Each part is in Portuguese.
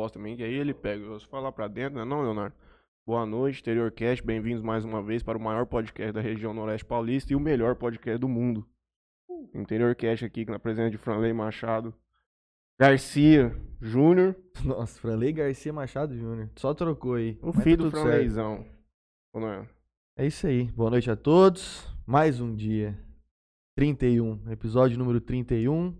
voz também, que aí ele pega. Eu falar pra dentro, né? Não, Leonardo? Boa noite, Interior Cast. Bem-vindos mais uma vez para o maior podcast da região Noroeste Paulista e o melhor podcast do mundo. Interior Cast aqui, na presença de Franley Machado, Garcia Júnior, Nossa, Franley Garcia Machado Júnior. Só trocou aí. o Mas tá filho do tudo certo. Franleyzão. Ou não é? É isso aí. Boa noite a todos. Mais um dia. 31. Episódio número 31.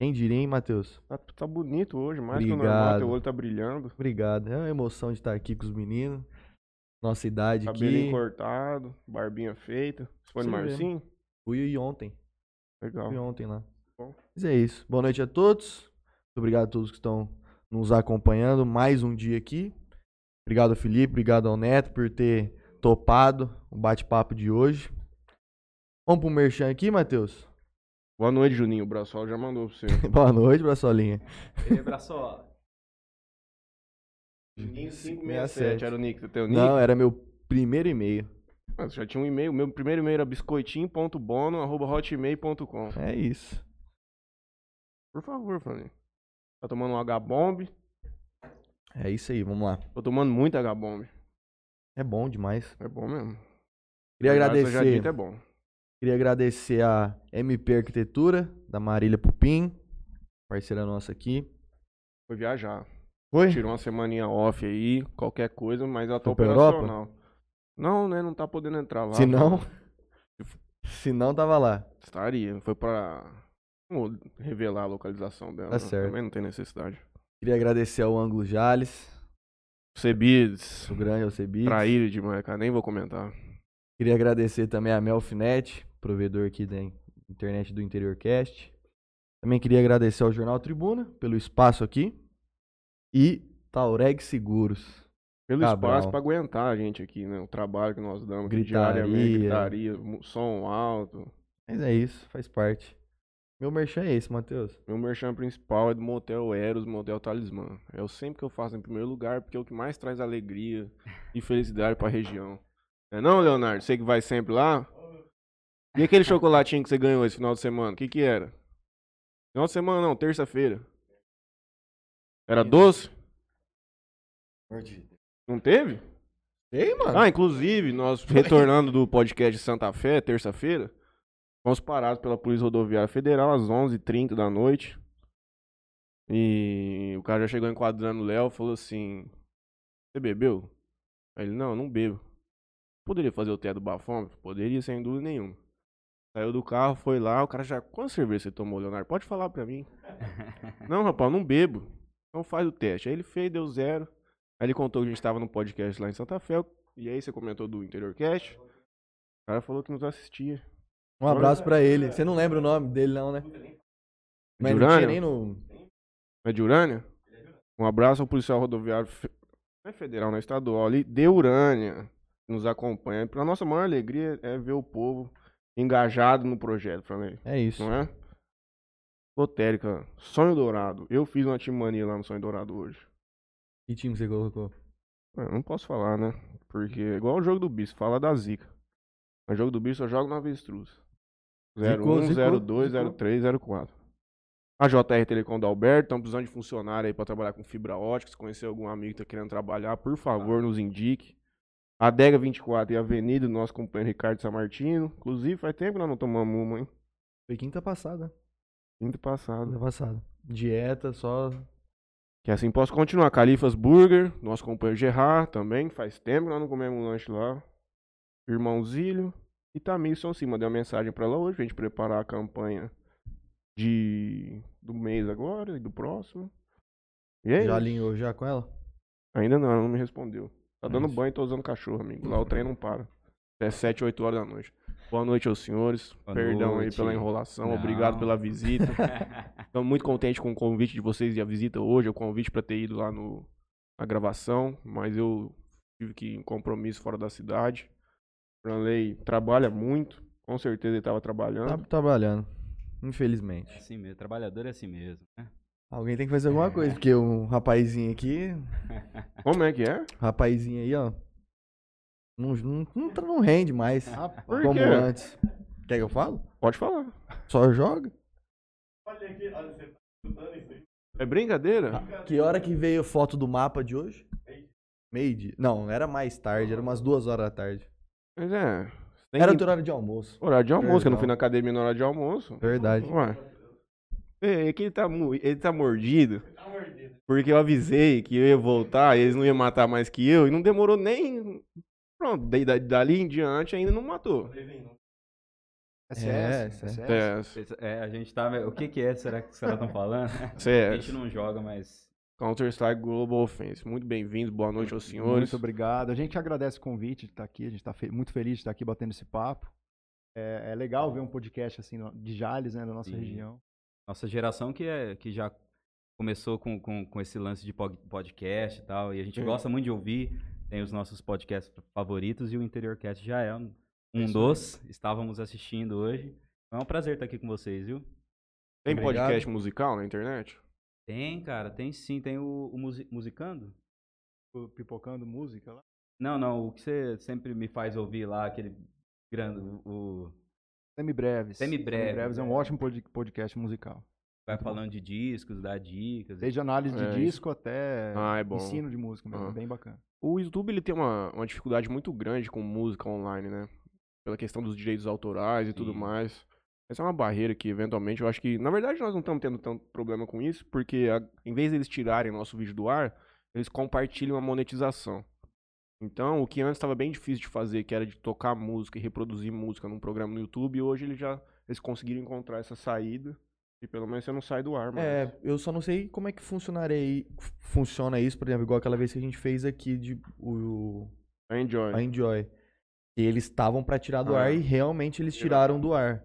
Quem diria, hein, Matheus? Tá, tá bonito hoje, mais que o Obrigado. normal, teu olho tá brilhando. Obrigado. É uma emoção de estar aqui com os meninos. Nossa idade Cabelinho aqui. cortado, barbinha feita. Você foi no. Marcinho? Fui ontem. Legal. Fui ontem lá. Bom. Mas é isso. Boa noite a todos. Muito obrigado a todos que estão nos acompanhando. Mais um dia aqui. Obrigado ao Felipe, obrigado ao Neto por ter topado o bate-papo de hoje. Vamos pro merchan aqui, Matheus? Boa noite, Juninho. O Braçol já mandou pra você. Boa noite, braçolinha. Ei, braço, Juninho 567. Era o nick. Você tem o nick? Não, era meu primeiro e-mail. Ah, você já tinha um e-mail. Meu primeiro e-mail era biscoitinho.bono.hotmail.com. É isso. Por favor, Fanny. Tá tomando um H-Bomb. É isso aí, vamos lá. Tô tomando muito H-Bomb. É bom demais. É bom mesmo. Queria agradecer. dita, é bom. Queria agradecer a MP Arquitetura, da Marília Pupim, parceira nossa aqui. Foi viajar. Foi? Tirou uma semaninha off aí, qualquer coisa, mas ela tá Foi pra Europa? operacional. Não, né? Não tá podendo entrar lá. Se não, se não tava lá. Estaria. Foi pra. Vou revelar a localização dela. Tá né? certo. Também não tem necessidade. Queria agradecer ao Ângulo Jales, Cebides. o grande Alcebides. Traíra demais, cara. Nem vou comentar. Queria agradecer também a Melfinet, provedor aqui da internet do Interior Cast. Também queria agradecer ao Jornal Tribuna pelo espaço aqui. E Taureg Seguros. Pelo Cabral. espaço pra aguentar a gente aqui, né? O trabalho que nós damos aqui Gritaria. diariamente, gritaria, som alto. Mas é isso, faz parte. Meu merchan é esse, Matheus. Meu merchan principal é do Motel Eros, Motel Talismã. É o sempre que eu faço em primeiro lugar, porque é o que mais traz alegria e felicidade pra região. Não é não, Leonardo? Você que vai sempre lá? E aquele chocolatinho que você ganhou esse final de semana? O que que era? Final de semana não, terça-feira. Era doce? Não teve? Ei, mano. Ah, inclusive, nós retornando do podcast de Santa Fé, terça-feira, fomos parados pela Polícia Rodoviária Federal às 11h30 da noite. E o cara já chegou enquadrando o Léo falou assim: Você bebeu? Aí ele: Não, eu não bebo. Poderia fazer o teto do bafômetro? Poderia, sem dúvida nenhuma. Saiu do carro, foi lá, o cara já. Quantas cervejas você tomou, Leonardo? Pode falar pra mim. não, rapaz, eu não bebo. Então faz o teste. Aí ele fez, deu zero. Aí ele contou que a gente tava no podcast lá em Santa Fé. E aí você comentou do Interior Cast. O cara falou que nos assistia. Um abraço pra ele. Você não lembra o nome dele, não, né? Mas não Urânio? tinha nem no. É de Urânia? Um abraço ao policial rodoviário não é federal, não é estadual ali, de Urânia, que nos acompanha. Pra nossa maior alegria é ver o povo engajado no projeto, Franley. É isso. Não é? Lotérica, Sonho Dourado. Eu fiz uma timania lá no Sonho Dourado hoje. Que time você colocou? É, não posso falar, né? Porque é igual o jogo do bicho, fala da zica. No jogo do bicho eu jogo no avestruz. Zicou, 01, zicou, 02, zicou. 03, 04. A JR Telecom da Alberto, estão precisando de funcionário aí pra trabalhar com fibra ótica. Se conhecer algum amigo que tá querendo trabalhar, por favor, nos indique. Adega 24 e Avenida, nosso companheiro Ricardo Samartino. Inclusive, faz tempo que nós não tomamos uma, hein? Foi quinta passada. Quinta passada. Quinta passada. Dieta, só. Que assim posso continuar. Califas Burger, nosso companheiro Gerard também. Faz tempo que nós não comemos um lanche lá. Irmãozilho. E Tamilson, sim, mandei uma mensagem pra ela hoje pra gente preparar a campanha de do mês agora e do próximo. E aí? Já alinhou já com ela? Ainda não, ela não me respondeu. Tá dando banho e tô usando cachorro, amigo. Lá o trem não para. Até 7, 8 horas da noite. Boa noite aos senhores. Boa Perdão aí noite. pela enrolação. Não. Obrigado pela visita. Estamos muito contentes com o convite de vocês e a visita hoje, o convite para ter ido lá no, na gravação, mas eu tive que ir em compromisso fora da cidade. Franley trabalha muito, com certeza ele estava trabalhando. Tá trabalhando. É Infelizmente. assim mesmo, trabalhador é assim mesmo. né? Alguém tem que fazer alguma coisa, porque o rapazinho aqui. Como é que é? Rapazinho aí, ó. Não, não, não, tá- não rende mais. Por como quê? antes. Quer que eu falo? Pode falar. Só joga? É brincadeira? Que hora que veio a foto do mapa de hoje? Meio dia. Não, era mais tarde, era umas duas horas da tarde. Mas é. Tem Era que... do horário de almoço. Horário de almoço, que eu não fui na academia na hora de almoço. Verdade. Ué. É, é que ele tá, ele tá mordido. Porque eu avisei que eu ia voltar, eles não iam matar mais que eu, e não demorou nem. Pronto, dali em diante ainda não matou. SS, É, SS. É, É, a gente tava. O que que é? Será que os caras estão falando? A CS. gente não joga, mas. Counter-Strike Global Offense. Muito bem-vindos, boa noite aos senhores. Muito obrigado. A gente agradece o convite de estar aqui. A gente está muito feliz de estar aqui batendo esse papo. É, é legal ver um podcast assim de Jales, né, da nossa Sim. região. Nossa geração que, é, que já começou com, com, com esse lance de pod- podcast e tal. E a gente Sim. gosta muito de ouvir. Tem os nossos podcasts favoritos e o Interiorcast já é um, um Isso dos. Estávamos assistindo hoje. É um prazer estar aqui com vocês, viu? Tem Obrigado. podcast musical na internet? Tem, cara, tem sim. Tem o, o Musi- Musicando? O Pipocando música lá. Não, não, o que você sempre me faz ouvir lá, aquele grande. O, Semibreves. Semibreves, Semibreves é um é. ótimo pod- podcast musical. vai falando de discos, dá dicas. Desde análise de É, disco até Ah, é bom. ensino de música mesmo. Ah. Bem bacana. O YouTube ele tem uma, uma dificuldade muito grande com música online, né? Pela questão dos direitos autorais e tudo Sim. mais. Essa é uma barreira que, eventualmente, eu acho que. Na verdade, nós não estamos tendo tanto problema com isso, porque a- em vez deles tirarem nosso vídeo do ar, eles compartilham a monetização. Então, o que antes estava bem difícil de fazer, que era de tocar música e reproduzir música num programa no YouTube, hoje eles já eles conseguiram encontrar essa saída. E pelo menos você não sai do ar. É, eu só não sei como é que funcionaria funciona isso, por exemplo, igual aquela vez que a gente fez aqui de o, Enjoy. a Enjoy. E eles estavam pra tirar do Ah. ar e realmente eles tiraram do ar.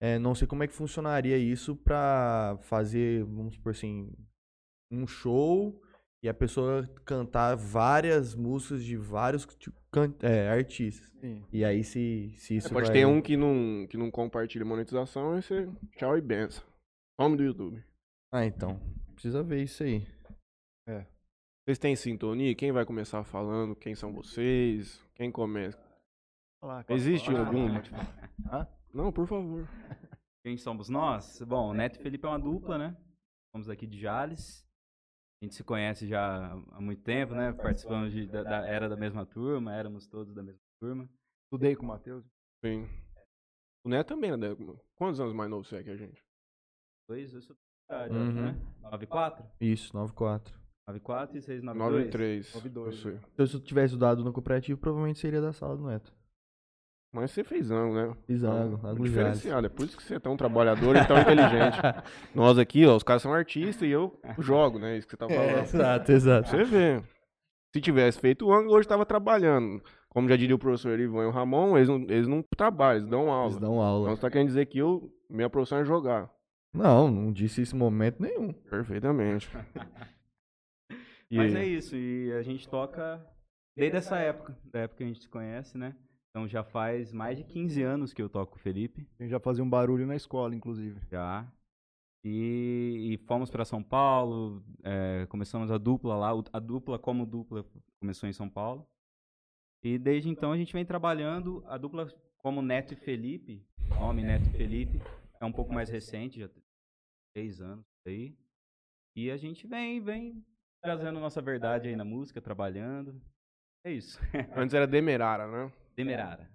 É, não sei como é que funcionaria isso pra fazer, vamos supor assim, um show e a pessoa cantar várias músicas de vários é, artistas. Sim. E aí se, se isso É, pode vai- ter um que não, que não compartilha monetização, aí você tchau e benção. Some do YouTube. Ah, então. Precisa ver isso aí. Vocês têm sintonia? Quem vai começar falando? Quem são vocês? Quem começa? Fala, Existe fala. algum? Falar. Hã? Não, por favor. Quem somos nós? Bom, o Neto e Felipe é uma dupla, né? Somos aqui de Jales. A gente se conhece já há muito tempo, né? Participamos de, da, da- era da mesma turma, éramos todos da mesma turma. Estudei com o Matheus. Sim. O Neto também, né? Quantos anos mais novo você é que a gente? Dois, eu sou da idade, Uhum. né? 94? Isso, 94. 94 e 692? 9 e 3. 9 e dois, eu sei. Então, se eu tivesse estudado no cooperativo, provavelmente seria da sala do Neto. Mas você fez ângulo, né? Fiz ângulo, Então, ângulo Diferenciado. É por isso que você é tão trabalhador e tão inteligente. Nós aqui, ó, os caras são artistas e eu jogo, né? Isso que você tá falando. É, exato, exato. Você vê. Se tivesse feito o ângulo, hoje tava trabalhando. Como já diria o professor Ivan e o Ramon, eles não, eles não trabalham, eles dão aula. Eles dão Então aula. você tá querendo dizer que eu, minha profissão é jogar. Não, não disse isso em momento nenhum. Perfeitamente. E Mas é isso, e a gente toca desde essa época, da época que a gente se conhece, né? Então já faz mais de 15 anos que eu toco com o Felipe, A gente já fazia um barulho na escola, inclusive. já. E, e fomos para São Paulo, é, começamos a dupla lá, a dupla como dupla começou em São Paulo. E desde então a gente vem trabalhando, a dupla como Neto e Felipe, nome Neto e Felipe, é um pouco mais recente, já tem três anos aí. E a gente vem, vem trazendo nossa verdade aí na música, trabalhando. É isso. Antes era Demerara, né? Demerara.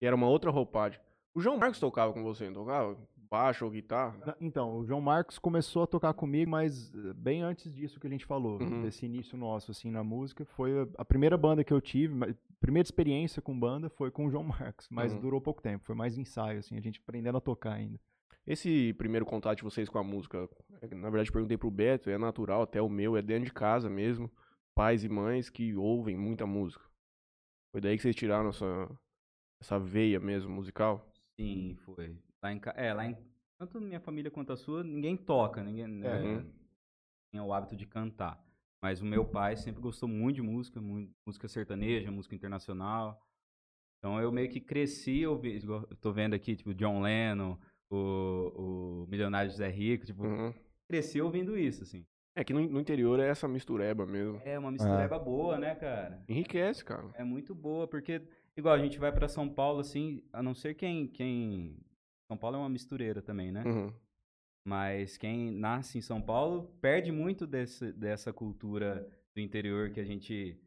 E era uma outra roupagem. O João Marcos tocava com você, não tocava? Baixo ou guitarra? Então, o João Marcos começou a tocar comigo, mas eh, bem antes disso que a gente falou, Uhum. desse início nosso, assim, na música. Foi a- a primeira banda que eu tive, ma- primeira experiência com banda foi com o João Marcos, mas Uhum. durou pouco tempo, foi mais ensaio, assim, a gente aprendendo a tocar ainda. Esse primeiro contato de vocês com a música, é que, na verdade perguntei pro Beto, é natural, até o meu, é dentro de casa mesmo. Pais e mães que ouvem muita música. Foi daí que vocês tiraram essa, essa veia mesmo musical? Sim, foi. Lá em, é, lá em. Tanto minha família quanto a sua, ninguém toca, ninguém né, Uhum. tem o hábito de cantar. Mas o meu pai sempre gostou muito de música, muito, música sertaneja, música internacional. Então eu meio que cresci ouvindo. eu Tô vendo aqui, tipo, John Lennon, o, o Milionário José Rico, tipo, Uhum. cresci ouvindo isso, assim. É que no, no interior é essa mistureba mesmo. É uma mistureba boa, né, cara? Enriquece, cara. É muito boa, porque, igual, a gente vai pra São Paulo, assim, a não ser quem. quem... São Paulo é uma mistureira também, né? Uhum. Mas quem nasce em São Paulo perde muito desse, dessa cultura do interior que a gente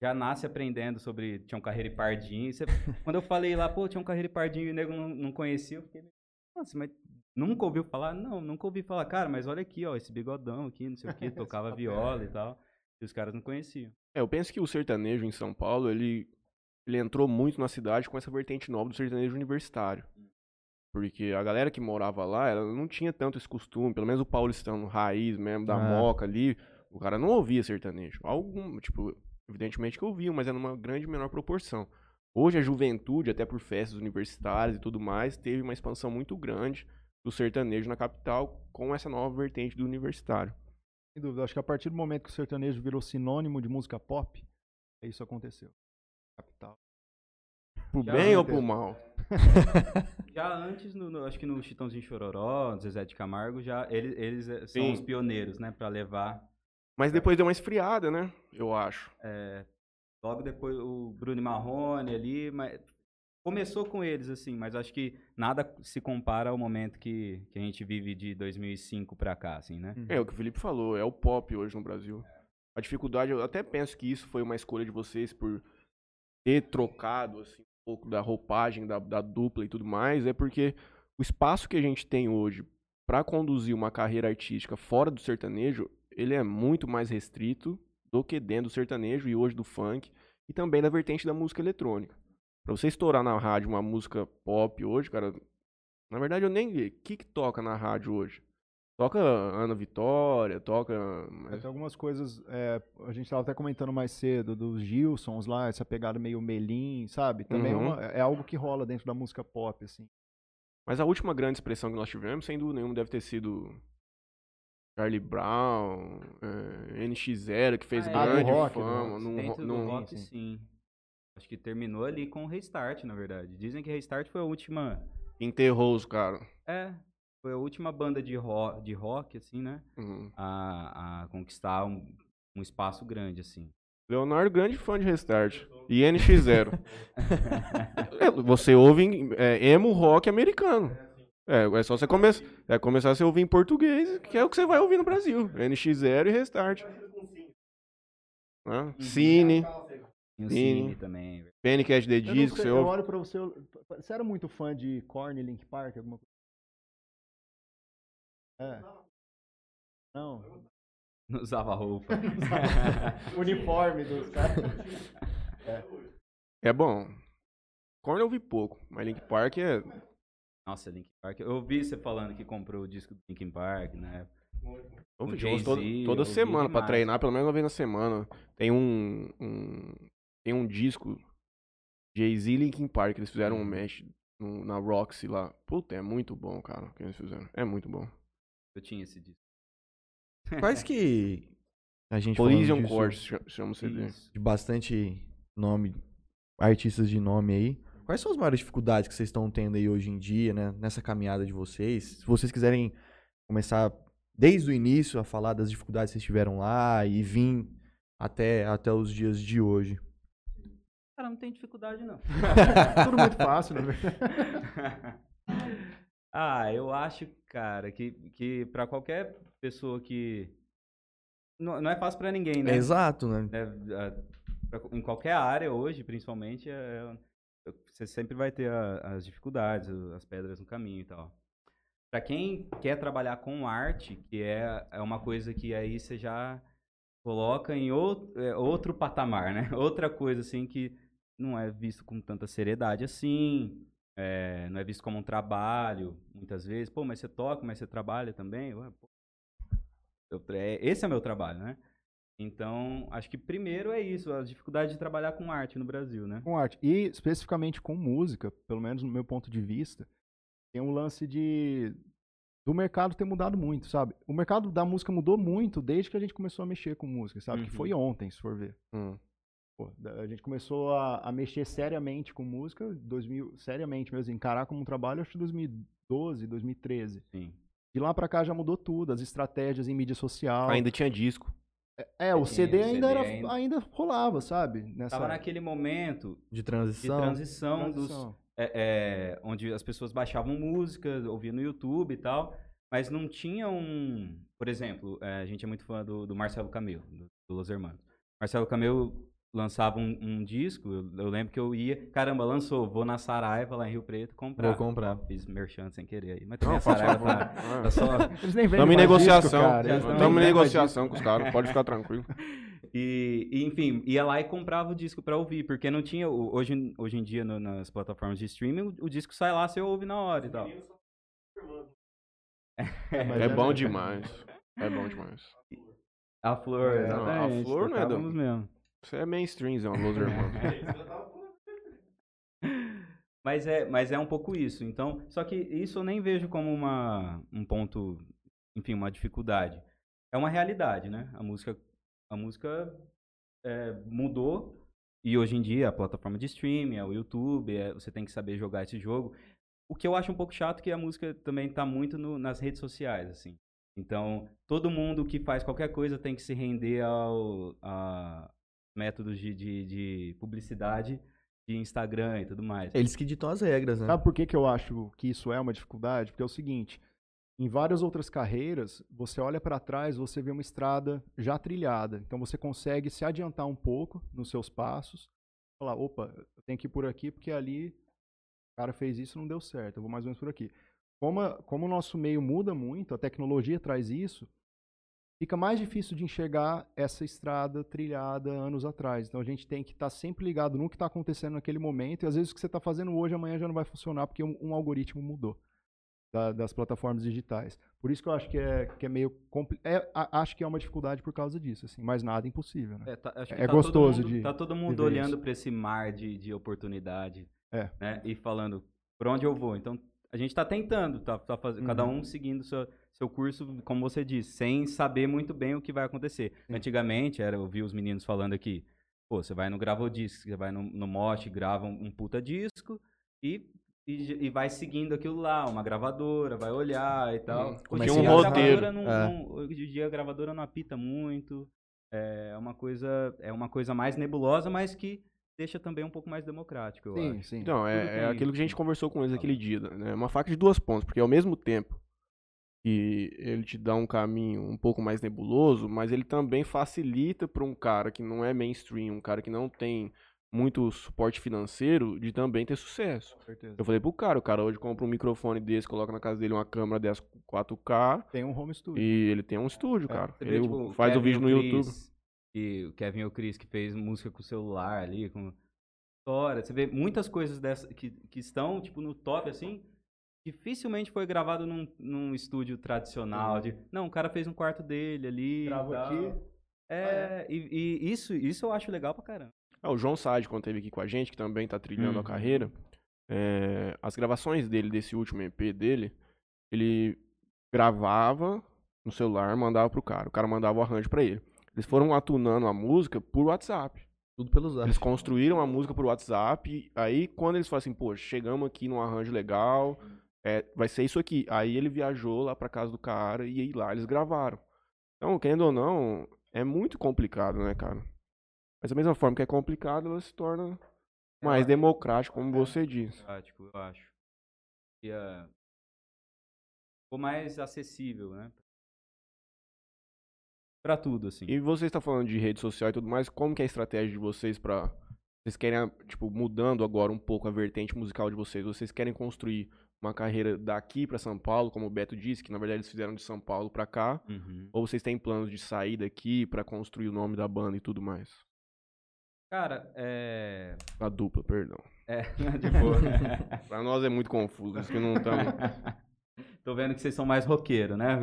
já nasce aprendendo sobre Tião Carreiro e Pardinho. Você- quando eu falei lá, pô, Tião Carreiro e Pardinho e o nego não, não conhecia, eu fiquei, nossa, mas nunca ouviu falar? Não, nunca ouvi falar. Cara, mas olha aqui, ó, esse bigodão aqui, não sei o que, tocava viola e tal. E os caras não conheciam. É, eu penso que o sertanejo em São Paulo, ele, ele entrou muito na cidade com essa vertente nova do sertanejo universitário. Porque a galera que morava lá, ela não tinha tanto esse costume, pelo menos o paulistano raiz mesmo, da Ah. moca ali, o cara não ouvia sertanejo. Algum, tipo, evidentemente que ouvia, mas era numa grande menor proporção. Hoje a juventude, até por festas universitárias e tudo mais, teve uma expansão muito grande do sertanejo na capital com essa nova vertente do universitário. Sem dúvida. Acho que a partir do momento que o sertanejo virou sinônimo de música pop, é isso aconteceu. Capital. Pro Já bem ou pro mal? Já antes, no, no- acho que no Chitãozinho Chororó, no Zezé de Camargo, já eles, eles eh, são Sim. os pioneiros, né, pra levar. Mas depois deu uma esfriada, né? Eu acho. Logo depois o Bruno Marrone ali, mas começou com eles assim, mas acho que nada se compara ao momento que, que a gente vive de 2005 pra cá, assim, né? É o que o Felipe falou, é o pop hoje no Brasil. A dificuldade, eu até penso que isso foi uma escolha de vocês por ter trocado assim, um pouco da roupagem da, da dupla e tudo mais, é porque o espaço que a gente tem hoje para conduzir uma carreira artística fora do sertanejo, ele é muito mais restrito do que dentro do sertanejo e hoje do funk e também da vertente da música eletrônica. Pra você estourar na rádio uma música pop hoje, cara, na verdade eu nem o que que toca na rádio hoje. Toca Ana Vitória, toca. Tem algumas coisas, é, a gente estava até comentando mais cedo, dos Gilsons lá, essa pegada meio melim, sabe? Também é Uhum. uma- é algo que rola dentro da música pop, assim. Mas a última grande expressão que nós tivemos, sem dúvida nenhuma, deve ter sido Charlie Brown, eh, NX0, que fez Ah, é. grande Ah, do rock, fama. ro- Dentro do num- rock, sim. sim. Acho que terminou ali com o Restart, na verdade. Dizem que Restart foi a última. Enterrou os caras. É, foi a última banda de rock, de rock assim, né? Uhum. A, a conquistar um, um espaço grande, assim. Leonardo, grande fã de Restart. E NX0. É, você ouve é, emo rock americano. É, é só você come é começar a você ouvir em português, que é o que você vai ouvir no Brasil. NX0 e Restart. Né? Cine, E o Sim. Cine também. Panic at the Disco, sei, você eu ouve. olho pra você, eu- você era muito fã de Korn e Link Park, alguma coisa? É. Não. Não usava roupa. Uniforme dos caras. É bom. Korn eu ouvi pouco, mas Link Park é. Nossa, Linkin Park. Eu ouvi você falando que comprou o disco do Linkin Park, né? Eu O ouvi toda, Jay-Z, toda eu ouvi semana pra demais. treinar, pelo menos uma vez na semana. Tem um. um- tem um disco Jay-Z e Linkin Park, eles fizeram Uhum. um match no- na Roxy lá. Puta, é muito bom, cara, o que eles fizeram. É muito bom. Eu tinha esse disco. Quais que a gente Collision Course cha- chama o CD. De bastante nome, artistas de nome aí. Quais são as maiores dificuldades que vocês estão tendo aí hoje em dia, né? Nessa caminhada de vocês? Se vocês quiserem começar desde o início a falar das dificuldades que vocês tiveram lá e vir até, até os dias de hoje. Cara, não tem dificuldade, não. Tudo muito fácil, né? ah, eu acho, cara, que, que pra qualquer pessoa que. Não, não é fácil pra ninguém, né? Exato, né? É, é, pra- em qualquer área hoje, principalmente, é- é- você sempre vai ter a- as dificuldades, as pedras no caminho e tal. Pra quem quer trabalhar com arte, que é, é uma coisa que aí você já coloca em outro, é, outro patamar, né? Outra coisa assim que não é visto com tanta seriedade assim, é, não é visto como um trabalho, muitas vezes. Pô, mas você toca, mas você trabalha também? Ué, eu- é, esse é meu trabalho, né? Então, acho que primeiro é isso, a dificuldade de trabalhar com arte no Brasil, né? com arte. E especificamente com música, pelo menos no meu ponto de vista, tem um lance de do mercado ter mudado muito, sabe? O mercado da música mudou muito desde que a gente começou a mexer com música, sabe? Que Uhum. foi ontem, se for ver. Hum. Pô, a gente começou a, a mexer seriamente com música, 2000, seriamente mesmo, encarar como um trabalho, acho que 2012, 2013. Sim. De lá pra cá já mudou tudo, as estratégias em mídia social. Ainda tinha disco. É, o Sim, CD, o ainda, CD era, ainda- ainda... rolava, sabe? Nessa Tava naquele momento De de transição. transição, dos, transição. é, é, onde as pessoas baixavam música, ouviam no YouTube e tal. mas não tinha um. Por exemplo, eh, a gente é muito fã do, do Marcelo Camelo, do, do Los Hermanos. Marcelo Camelo lançava um, um disco, eu, eu lembro que eu ia, caramba, lançou, vou na Saraiva lá em Rio Preto comprar. Vou comprar. Fiz merchan sem querer aí, mas também Não, a Saraiva tá, Ah. tá só. Eles nem vendem Estamos em negociação. estamos em negociação com os caras, pode ficar tranquilo. E, e, enfim, ia lá e comprava o disco pra ouvir, porque não tinha. Hoje, hoje em dia, no- nas plataformas de streaming, o, o disco sai lá, você ouve na hora e tal. Mas É bom verdade. demais. É bom demais. A flor, É, não, a exatamente. Flor não é do- mesmo. Isso é mainstream, Zé, Los Hermanos. Mas é, mas é um pouco isso. Então, só que isso eu nem vejo como uma, um ponto, enfim, uma dificuldade. É uma realidade, né? A música, a música é, mudou e hoje em dia a plataforma de streaming, é o YouTube, é, você tem que saber jogar esse jogo. O que eu acho um pouco chato é que a música também está muito no- nas redes sociais, assim. Então, todo mundo que faz qualquer coisa tem que se render ao a métodos de, de, de publicidade de Instagram e tudo mais. Eles que ditam as regras, né? Sabe por que, que eu acho que isso é uma dificuldade? Porque é o seguinte, em várias outras carreiras, você olha para trás, você vê uma estrada já trilhada. Então você consegue se adiantar um pouco nos seus passos. Falar, opa, eu tenho que ir por aqui porque ali o cara fez isso e não deu certo. Eu vou mais ou menos por aqui. Como, a- como o nosso meio muda muito, a tecnologia traz isso, fica mais difícil de enxergar essa estrada trilhada anos atrás. Então a gente tem que estar sempre ligado no que está acontecendo naquele momento. E às vezes o que você está fazendo hoje, amanhã já não vai funcionar porque um, um algoritmo mudou da- das plataformas digitais. Por isso que eu acho que é, que é meio. É, acho que é uma dificuldade por causa disso. Assim, mas nada impossível. Né? É, tá- É tá gostoso mundo, de Tá todo mundo olhando para esse mar de, de oportunidade. É. Né? E falando, por onde eu vou? Então, a gente tá tentando, tá, tá fazendo, cada Uhum. um seguindo seu, seu curso, como você disse, sem saber muito bem o que vai acontecer. Sim. Antigamente, era, eu vi os meninos falando aqui, pô, você vai no Gravodisc, você vai no, no Mosh, grava um, um puta disco e, e, e vai seguindo aquilo lá, uma gravadora, vai olhar e tal. Hum, Hoje um dia a roteiro. gravadora não- É. não- hoje em dia a gravadora não apita muito, é uma coisa, é uma coisa mais nebulosa, mas que deixa também um pouco mais democrático, eu Sim, acho. sim. Então, é, é aquilo que a gente conversou com eles aquele dia, né? É uma faca de duas pontas, porque ao mesmo tempo que ele te dá um caminho um pouco mais nebuloso, mas ele também facilita para um cara que não é mainstream, um cara que não tem muito suporte financeiro, de também ter sucesso. Eu falei pro cara, o cara hoje compra um microfone desse, coloca na casa dele uma câmera dessa 4K Tem um home studio. e ele tem um estúdio, É, cara. Vê, Ele tipo, faz o Kevin vídeo no e YouTube. Chris, E o Kevin e o Chris que fez música com o celular ali, com história. Você vê muitas coisas dessa que, que estão, tipo, no top, assim, dificilmente foi gravado num, num estúdio tradicional. De, não, o cara fez um quarto dele ali. e Gravo tal. aqui. É, e, e isso, isso eu acho legal pra caramba. Ah, o João Sade, quando esteve aqui com a gente, que também tá trilhando Uhum. a carreira, é, as gravações dele, desse último EP dele, ele gravava no celular, mandava pro cara. O cara mandava o arranjo pra ele. Eles foram atunando a música por WhatsApp. Tudo pelos Eles ares. construíram a música por WhatsApp. Aí, quando eles falaram assim, pô, chegamos aqui num arranjo legal, é, vai ser isso aqui. Aí ele viajou lá pra casa do cara e aí lá eles gravaram. Então, querendo ou não, é muito complicado, né, cara? Mas da mesma forma que é complicado, ela se torna mais democrática, como você disse. Prático, eu acho. E, ah, ficou mais acessível, né? Pra tudo, assim. E você está falando de rede social e tudo mais, como que é a estratégia de vocês pra... Vocês querem, tipo, mudando agora um pouco a vertente musical de vocês, vocês querem construir uma carreira daqui pra São Paulo, como o Beto disse, que na verdade eles fizeram de São Paulo pra cá, Uhum. ou vocês têm planos de sair daqui pra construir o nome da banda e tudo mais? Cara, é. Da dupla, perdão. É, de boa. Pra nós é muito confuso, isso que não estamos... Tô vendo que vocês são mais roqueiro, né?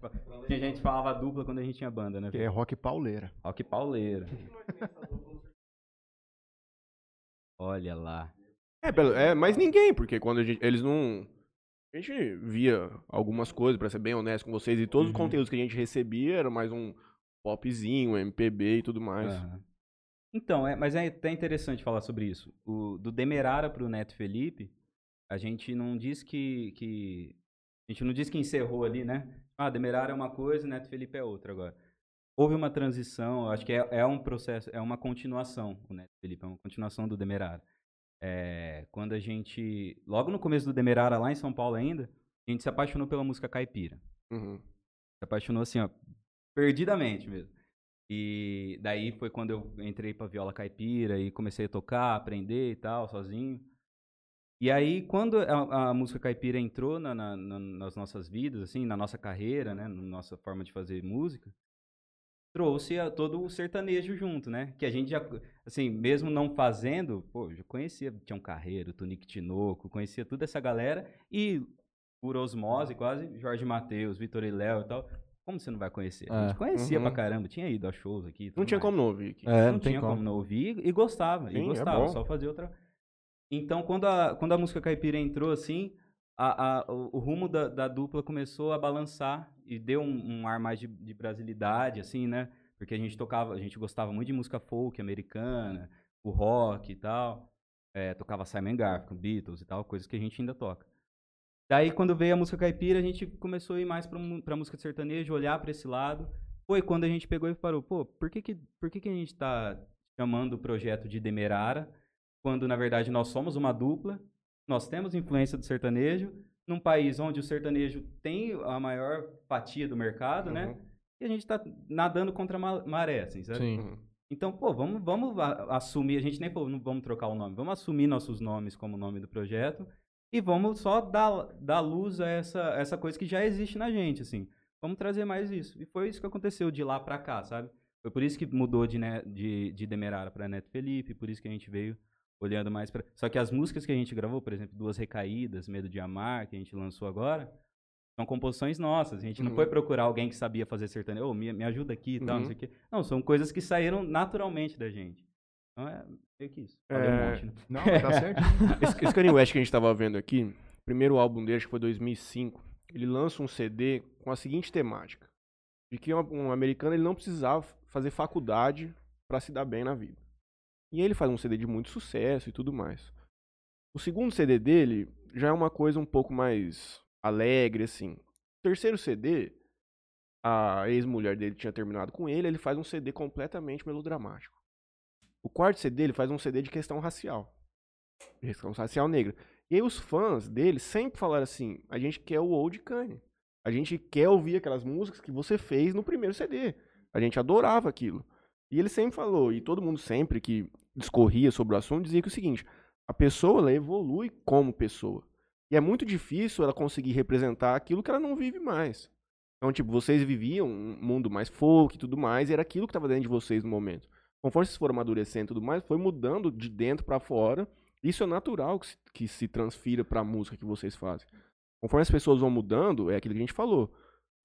Porque a gente falava dupla quando a gente tinha banda, né? Que é rock pauleira. Rock pauleiro. Olha lá. É, pelo- é, mas ninguém, porque quando a gente, eles não. A gente via algumas coisas, pra ser bem honesto com vocês, e todos os Uhum. conteúdos que a gente recebia era mais um popzinho, MPB e tudo mais. Aham. Então, é, mas é até interessante falar sobre isso. O, do Demerara pro Neto Felipe, a gente não diz que, que. A gente não diz que encerrou ali, né? Ah, Demerara é uma coisa, Neto Felipe é outra agora. Houve uma transição, acho que é, é um processo, é uma continuação, o Neto Felipe, é uma continuação do Demerara. É, quando a gente. Logo no começo do Demerara, lá em São Paulo ainda, a gente se apaixonou pela música caipira. Uhum. Se apaixonou assim, ó, perdidamente mesmo. E daí foi quando eu entrei pra viola caipira e comecei a tocar, aprender e tal, sozinho. E aí, quando a, a música caipira entrou na- na- na- nas nossas vidas, assim, na nossa carreira, né, na nossa forma de fazer música, trouxe a- todo o sertanejo junto, né? Que a gente já, assim, mesmo não fazendo, pô, já conhecia Tião Carreiro, Tonique Tinoco, conhecia toda essa galera e por osmose quase, Jorge Mateus, Vitor e Léo e tal. Como você não vai conhecer? A É. gente conhecia Uhum. pra caramba, tinha ido a shows aqui. Não tinha mais como não ouvir aqui. É, não, não tinha como. como não ouvir e gostava, Sim, e é gostava, bom. só fazia outra. Então, quando a, quando a música caipira entrou assim, a, a- o, rumo da, da dupla começou a balançar e deu um, um ar mais de, de brasilidade, assim, né? Porque a gente tocava, a gente gostava muito de música folk americana, o rock e tal. É, tocava Simon Garfunkel, Beatles e tal, coisas que a gente ainda toca. Daí, quando veio a música caipira, a gente começou a ir mais pra, pra música de sertanejo, olhar pra esse lado. Foi quando a gente pegou e parou, pô, por que que, por que, que a gente tá chamando o projeto de Demerara, quando na verdade nós somos uma dupla, nós temos influência do sertanejo, num país onde o sertanejo tem a maior fatia do mercado, né? Uhum. E a gente tá nadando contra a ma- maré, assim, sabe? Sim. Então, pô, vamos, vamos assumir, a gente nem falou, não vamos trocar o nome, vamos assumir nossos nomes como nome do projeto e vamos só dar, dar luz a essa, essa coisa que já existe na gente, assim. Vamos trazer mais isso. E foi isso que aconteceu de lá pra cá, sabe? Foi por isso que mudou de, Ne- de, de Demerara pra Neto Felipe, por isso que a gente veio olhando mais pra... Só que as músicas que a gente gravou, por exemplo, Duas Recaídas, Medo de Amar, que a gente lançou agora, são composições nossas. A gente não Uhum. foi procurar alguém que sabia fazer sertanejo, ô, me, me ajuda aqui e tal, Uhum. não sei o quê. Não, são coisas que saíram naturalmente da gente. Então é meio que isso. Falei É. um monte, né? Não, tá certo. Esse, esse Kanye West que a gente tava vendo aqui, primeiro álbum dele, acho que foi 2005, ele lança um CD com a seguinte temática. De que um, um americano ele não precisava fazer faculdade pra se dar bem na vida. E ele faz um CD de muito sucesso e tudo mais. O segundo CD dele já é uma coisa um pouco mais alegre, assim. O terceiro CD, a ex-mulher dele tinha terminado com ele, ele faz um CD completamente melodramático. O quarto CD, ele faz um CD de questão racial. De questão racial negra. E aí os fãs dele sempre falaram assim, a gente quer o Old Kanye. A gente quer ouvir aquelas músicas que você fez no primeiro CD. A gente adorava aquilo. E ele sempre falou, e todo mundo sempre que discorria sobre o assunto, dizia que é o seguinte, a pessoa ela evolui como pessoa. E é muito difícil ela conseguir representar aquilo que ela não vive mais. Então, tipo, vocês viviam um mundo mais folk e tudo mais, e era aquilo que estava dentro de vocês no momento. Conforme vocês foram amadurecendo e tudo mais, foi mudando de dentro para fora. Isso é natural que se, que se transfira para a música que vocês fazem. Conforme as pessoas vão mudando, é aquilo que a gente falou.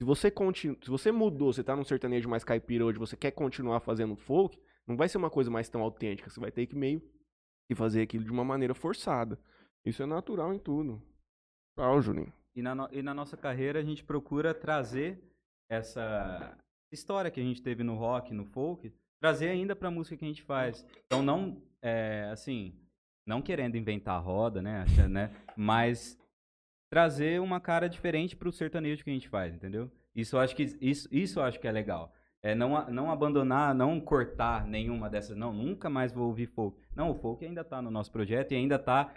Se você, continu... Se você mudou, você tá num sertanejo mais caipira hoje, você quer continuar fazendo folk, não vai ser uma coisa mais tão autêntica. Você vai ter que meio que fazer aquilo de uma maneira forçada. Isso é natural em tudo. Legal, Juninho. E na, no- e na nossa carreira a gente procura trazer essa história que a gente teve no rock, no folk, trazer ainda pra música que a gente faz. Então não, é, assim, não querendo inventar a roda, né, né, mas trazer uma cara diferente pro sertanejo que a gente faz, entendeu? Isso eu acho que isso, isso eu acho que é legal. É não, não abandonar, não cortar nenhuma dessas, não, nunca mais vou ouvir folk. Não, o folk ainda tá no nosso projeto e ainda tá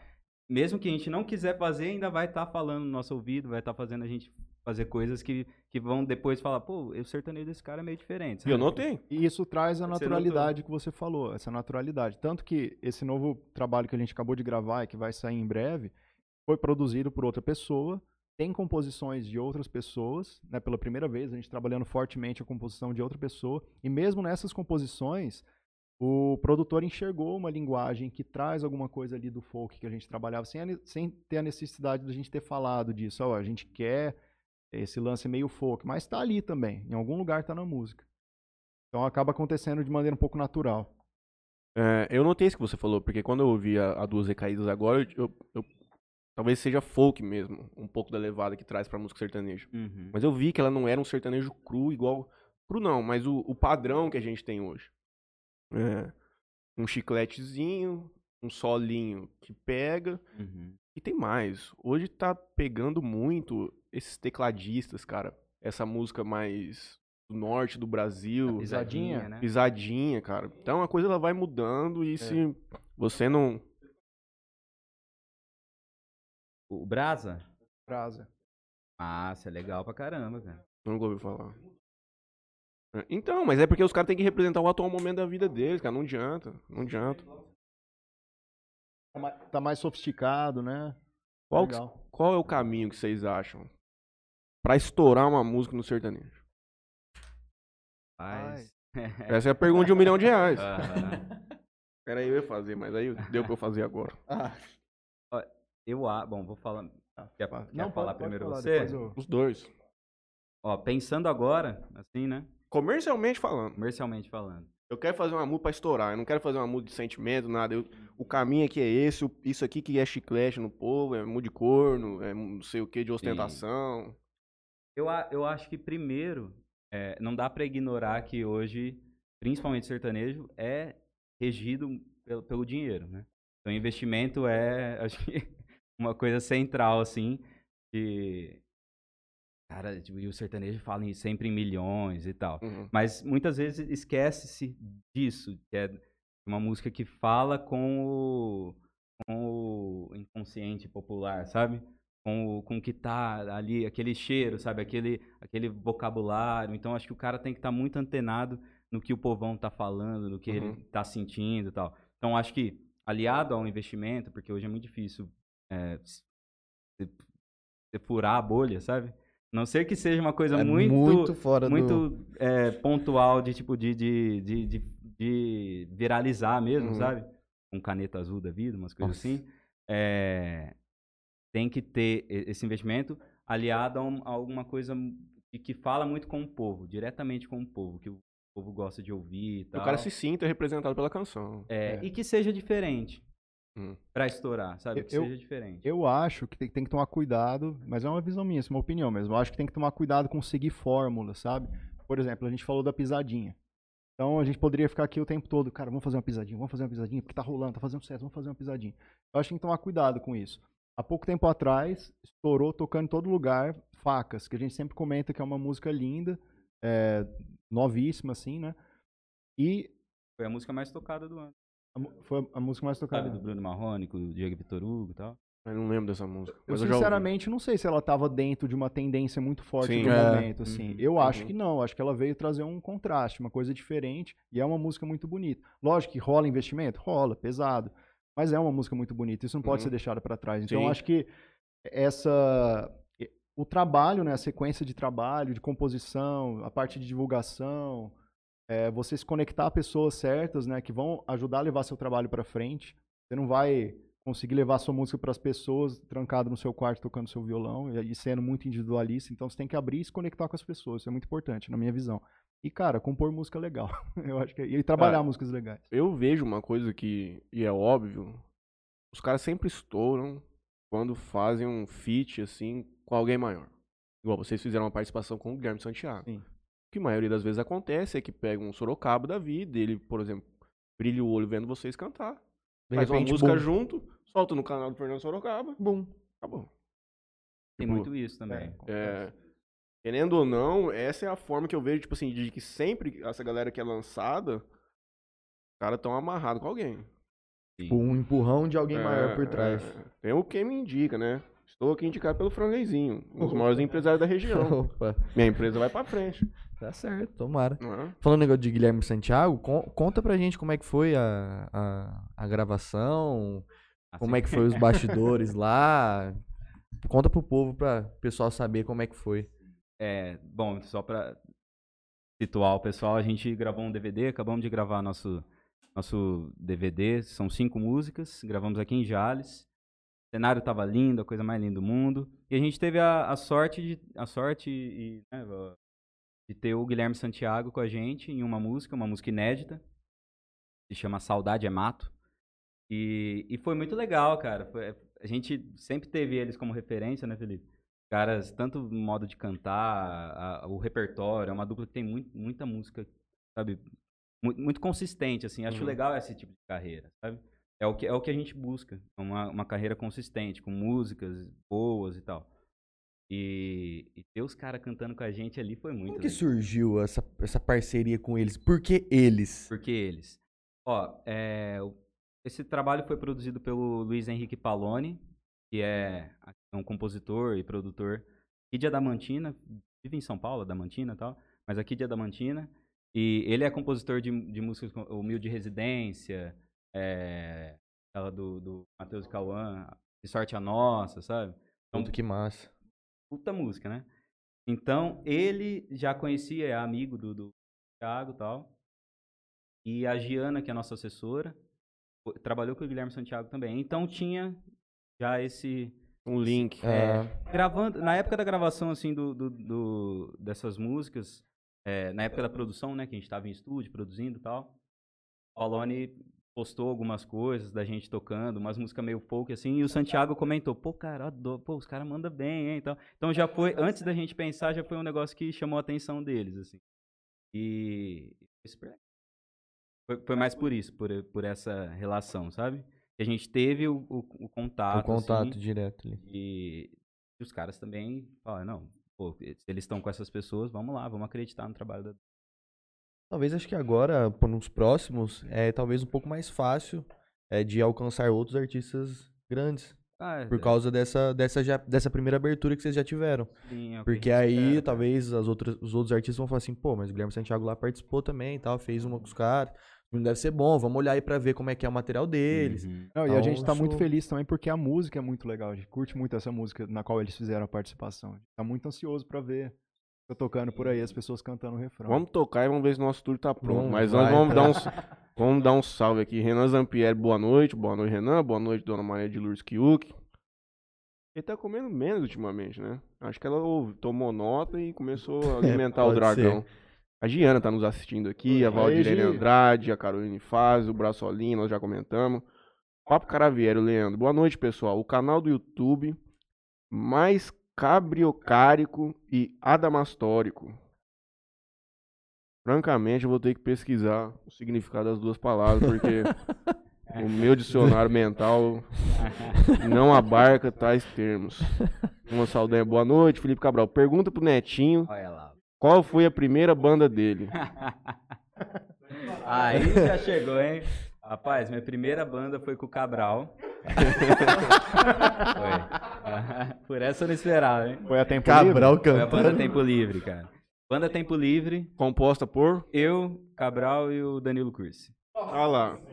mesmo que a gente não quiser fazer, ainda vai estar falando no nosso ouvido, vai estar fazendo a gente fazer coisas que, que vão depois falar, pô, o sertanejo desse cara é meio diferente. E eu sabe? notei. E isso traz a Você naturalidade que você falou, essa naturalidade. Tanto que esse novo trabalho que a gente acabou de gravar e que vai sair em breve foi produzido por outra pessoa, tem composições de outras pessoas, né, pela primeira vez, a gente trabalhando fortemente a composição de outra pessoa, e mesmo nessas composições, o produtor enxergou uma linguagem que traz alguma coisa ali do folk que a gente trabalhava, sem, a sem ter a necessidade da gente ter falado disso. A gente quer esse lance meio folk, mas está ali também, em algum lugar está na música. Então acaba acontecendo de maneira um pouco natural. É, eu notei isso que você falou, porque quando eu ouvi a, a Duas Recaídas agora, eu, eu- eu- talvez seja folk mesmo, um pouco da levada que traz pra música sertaneja. Uhum. Mas eu vi que ela não era um sertanejo cru igual. Cru não, mas o, o padrão que a gente tem hoje. É, um chicletezinho, um solinho que pega. Uhum. E tem mais. Hoje tá pegando muito esses tecladistas, cara. Essa música mais do norte do Brasil. Pisadinha, né? Pisadinha, cara. Então a coisa ela vai mudando e se você não. O Brasa, Brasa. Massa, é legal pra caramba, cara. Nunca ouvi falar. É, Então, mas é porque os caras têm que representar o atual momento da vida deles, cara. Não adianta. Não adianta. Tá mais, tá mais sofisticado, né? Qual, que- Legal. qual é o caminho que vocês acham pra estourar uma música no sertanejo? Mas... Essa é a pergunta de um milhão de reais. Aham. Era eu ia fazer, mas aí deu pra eu fazer agora. Eu, a- bom, vou falar. Quer, Pá, quer falar pode- pode primeiro falar, você? eu- Os dois. Ó, pensando agora, assim, né? Comercialmente falando. Comercialmente falando. Eu quero fazer uma música pra estourar. Eu não quero fazer uma música de sentimento, nada. Eu- o caminho aqui é esse. o- isso aqui que é chiclete no povo. É mudo de corno. É não sei o que de ostentação. Eu, a- eu acho que primeiro, é, não dá pra ignorar que hoje, principalmente sertanejo, é regido pelo, pelo dinheiro, né? Então, investimento é, acho que, uma coisa central, assim, de... Cara, tipo, e o sertanejo fala em- sempre em milhões e tal. Uhum. Mas muitas vezes esquece-se disso, que é uma música que fala com o, com o inconsciente popular, sabe? Com o, com o que tá ali, aquele cheiro, sabe? Aquele, aquele vocabulário. Então acho que o cara tem que estar muito antenado no que o povão tá falando, no que ele Uhum. tá sentindo e tal. Então acho que aliado ao investimento, porque hoje é muito difícil é, se furar a bolha, sabe? A Não ser que seja uma coisa É muito muito fora do... muito é, pontual de tipo de, de, de, de, de viralizar mesmo, Uhum. sabe? Com caneta azul da vida, umas coisas Nossa. assim. É, tem que ter esse investimento aliado a, um- a alguma coisa que, que fala muito com o povo, diretamente com o povo, que o povo gosta de ouvir e tal. o cara se sinta representado pela canção. É, É. E que seja diferente. Hum. Pra estourar, sabe? Que eu- seja diferente. Eu acho que tem, tem que tomar cuidado, mas é uma visão minha, é uma opinião mesmo. Eu acho que tem que tomar cuidado com seguir fórmulas, sabe? Por exemplo, a gente falou da pisadinha. Então a gente poderia ficar aqui o tempo todo, cara, vamos fazer uma pisadinha, vamos fazer uma pisadinha, porque tá rolando, tá fazendo sucesso, vamos fazer uma pisadinha. Eu acho que tem que tomar cuidado com isso. Há pouco tempo atrás, estourou tocando em todo lugar Facas, que a gente sempre comenta que é uma música linda, é, novíssima, assim, né? E Foi a música mais tocada do ano. A foi a música mais tocada. Sabe? Do Bruno Marrone, com o Diego Vitor Hugo e tal. Eu não lembro dessa música. Eu eu, sinceramente não sei se ela estava dentro de uma tendência muito forte Sim. do É. momento, assim. Uhum. Eu acho Uhum. que não, acho que ela veio trazer um contraste, uma coisa diferente, e é uma música muito bonita. Lógico que rola investimento, rola, pesado, mas é uma música muito bonita, isso não pode Uhum. ser deixado para trás. Então Sim. acho que essa o trabalho, né, a sequência de trabalho, de composição, a parte de divulgação, é, você se conectar a pessoas certas, né, que vão ajudar a levar seu trabalho para frente. Você não vai conseguir levar sua música para as pessoas trancado no seu quarto tocando seu violão e, e sendo muito individualista. Então você tem que abrir e se conectar com as pessoas. Isso é muito importante, na minha visão. E, cara, compor música legal. Eu acho que é, e trabalhar Ah, músicas legais. Eu vejo uma coisa que, e é óbvio, os caras sempre estouram quando fazem um feat, assim, com alguém maior. Igual vocês fizeram uma participação com o Guilherme Santiago. Sim. Que a maioria das vezes acontece é que pega um Sorocaba da vida, ele, por exemplo, brilha o olho vendo vocês cantar. De faz repente, uma música junto, solta no canal do Fernando Sorocaba, Bum. acabou. Tem Tipo, muito isso também. É, querendo ou não, essa é a forma que eu vejo, tipo assim, de que sempre essa galera que é lançada, os caras tão amarrados com alguém. Sim. Um empurrão de alguém maior por É, trás. é. Tem o quem me indica, né? Estou aqui indicado pelo Franguezinho, um dos maiores empresários da região. Opa, Minha empresa vai pra frente. Tá certo, tomara. É? Falando negócio de Guilherme Santiago, con- conta pra gente como é que foi a, a, a gravação, como Assim, é que foi os bastidores lá. Conta pro povo, pra o pessoal saber como é que foi. É, bom, só pra situar o pessoal, a gente gravou um DVD, acabamos de gravar nosso, nosso DVD, são cinco músicas, gravamos aqui em Jales. O cenário tava lindo, a coisa mais linda do mundo. E a gente teve a, a sorte de a sorte e, né, de ter o Guilherme Santiago com a gente em uma música, uma música inédita, se chama Saudade é Mato. E, e foi muito legal, cara. Foi- a gente sempre teve eles como referência, né, Felipe? caras, tanto modo de cantar, a- a- o repertório, é uma dupla que tem muito, muita música, sabe? Muito, muito consistente, assim. Acho Uhum. legal esse tipo de carreira, sabe? É o que, é o que a gente busca, uma, uma carreira consistente, com músicas boas e tal. E, e ter os caras cantando com a gente ali foi muito Como que legal. surgiu essa, essa parceria com eles? Por que eles? Porque eles. Ó, é, esse trabalho foi produzido pelo Luiz Henrique Paloni, que é é um compositor e produtor aqui de Adamantina, vive em São Paulo, Adamantina e tal, mas aqui de Adamantina. E ele é compositor de, de músicas como Humilde Residência, é, aquela do, do Matheus Cauã, De Sorte a Nossa, sabe? Então, Puta, que massa. Puta música, né? Então, ele já conhecia, é amigo do, do Thiago e tal. E a Giana, que é a nossa assessora, trabalhou com o Guilherme Santiago também. Então, tinha já esse... Um link. É, Gravando, na época da gravação, assim, do, do- do- dessas músicas, é, na época da produção, né, que a gente tava em estúdio, produzindo e tal, o Alone postou algumas coisas da gente tocando, umas músicas meio folk, assim, e o Santiago comentou, pô, cara, adoro, pô, os caras mandam bem, hein, então, então já foi, antes da gente pensar, já foi um negócio que chamou a atenção deles, assim. E foi foi, mais por isso, por, por essa relação, sabe? Que a gente teve o, o, o contato, o contato assim, direto ali. e, e os caras também falaram, não, pô, se eles estão com essas pessoas, vamos lá, vamos acreditar no trabalho da... Talvez acho que agora, pô, nos próximos, é talvez um pouco mais fácil é, de alcançar outros artistas grandes. Ah, Por causa dessa, dessa, já- dessa primeira abertura que vocês já tiveram. sim, é Porque aí, espera, cara. talvez, as outras, os outros artistas vão falar assim, pô, mas o Guilherme Santiago lá participou também e tal, fez uma com os caras. Não deve ser bom, vamos olhar aí pra ver como é que é o material deles. Uhum. Não, e a Então, gente tá muito feliz também porque a música é muito legal. A gente curte muito essa música na qual eles fizeram a participação. A gente tá muito ansioso pra ver. Tô tocando por aí, as pessoas cantando o refrão. Vamos tocar e vamos ver se nosso tour tá pronto. Mas nós vamos dar, um, vamos dar um salve aqui. Renan Zampieri, boa noite. Boa noite, Renan. Boa noite, Dona Maria de Lourdes Kiuk. Ele tá comendo menos ultimamente, né? Acho que ela tomou nota e começou a alimentar o dragão. A Giana tá nos assistindo aqui, a Valdirene. Andrade, a Caroline Faz, o Braçolinho, nós já comentamos. Papo Caraviero, Leandro. Boa noite, pessoal. O canal do YouTube mais cabriocárico e adamastórico. Francamente, eu vou ter que pesquisar o significado das duas palavras, porque o meu dicionário mental não abarca tais termos. Uma boa noite, Felipe Cabral. Pergunta pro Netinho qual foi a primeira banda dele. Aí já chegou, hein? Rapaz, minha primeira banda foi com o Cabral. foi. Por essa eu não esperava, hein? Foi a tempo Cabral livre? Foi a banda cantando. Tempo Livre, cara. Banda Tempo Livre, Composta por. eu, Cabral e o Danilo Cursi. Olha lá.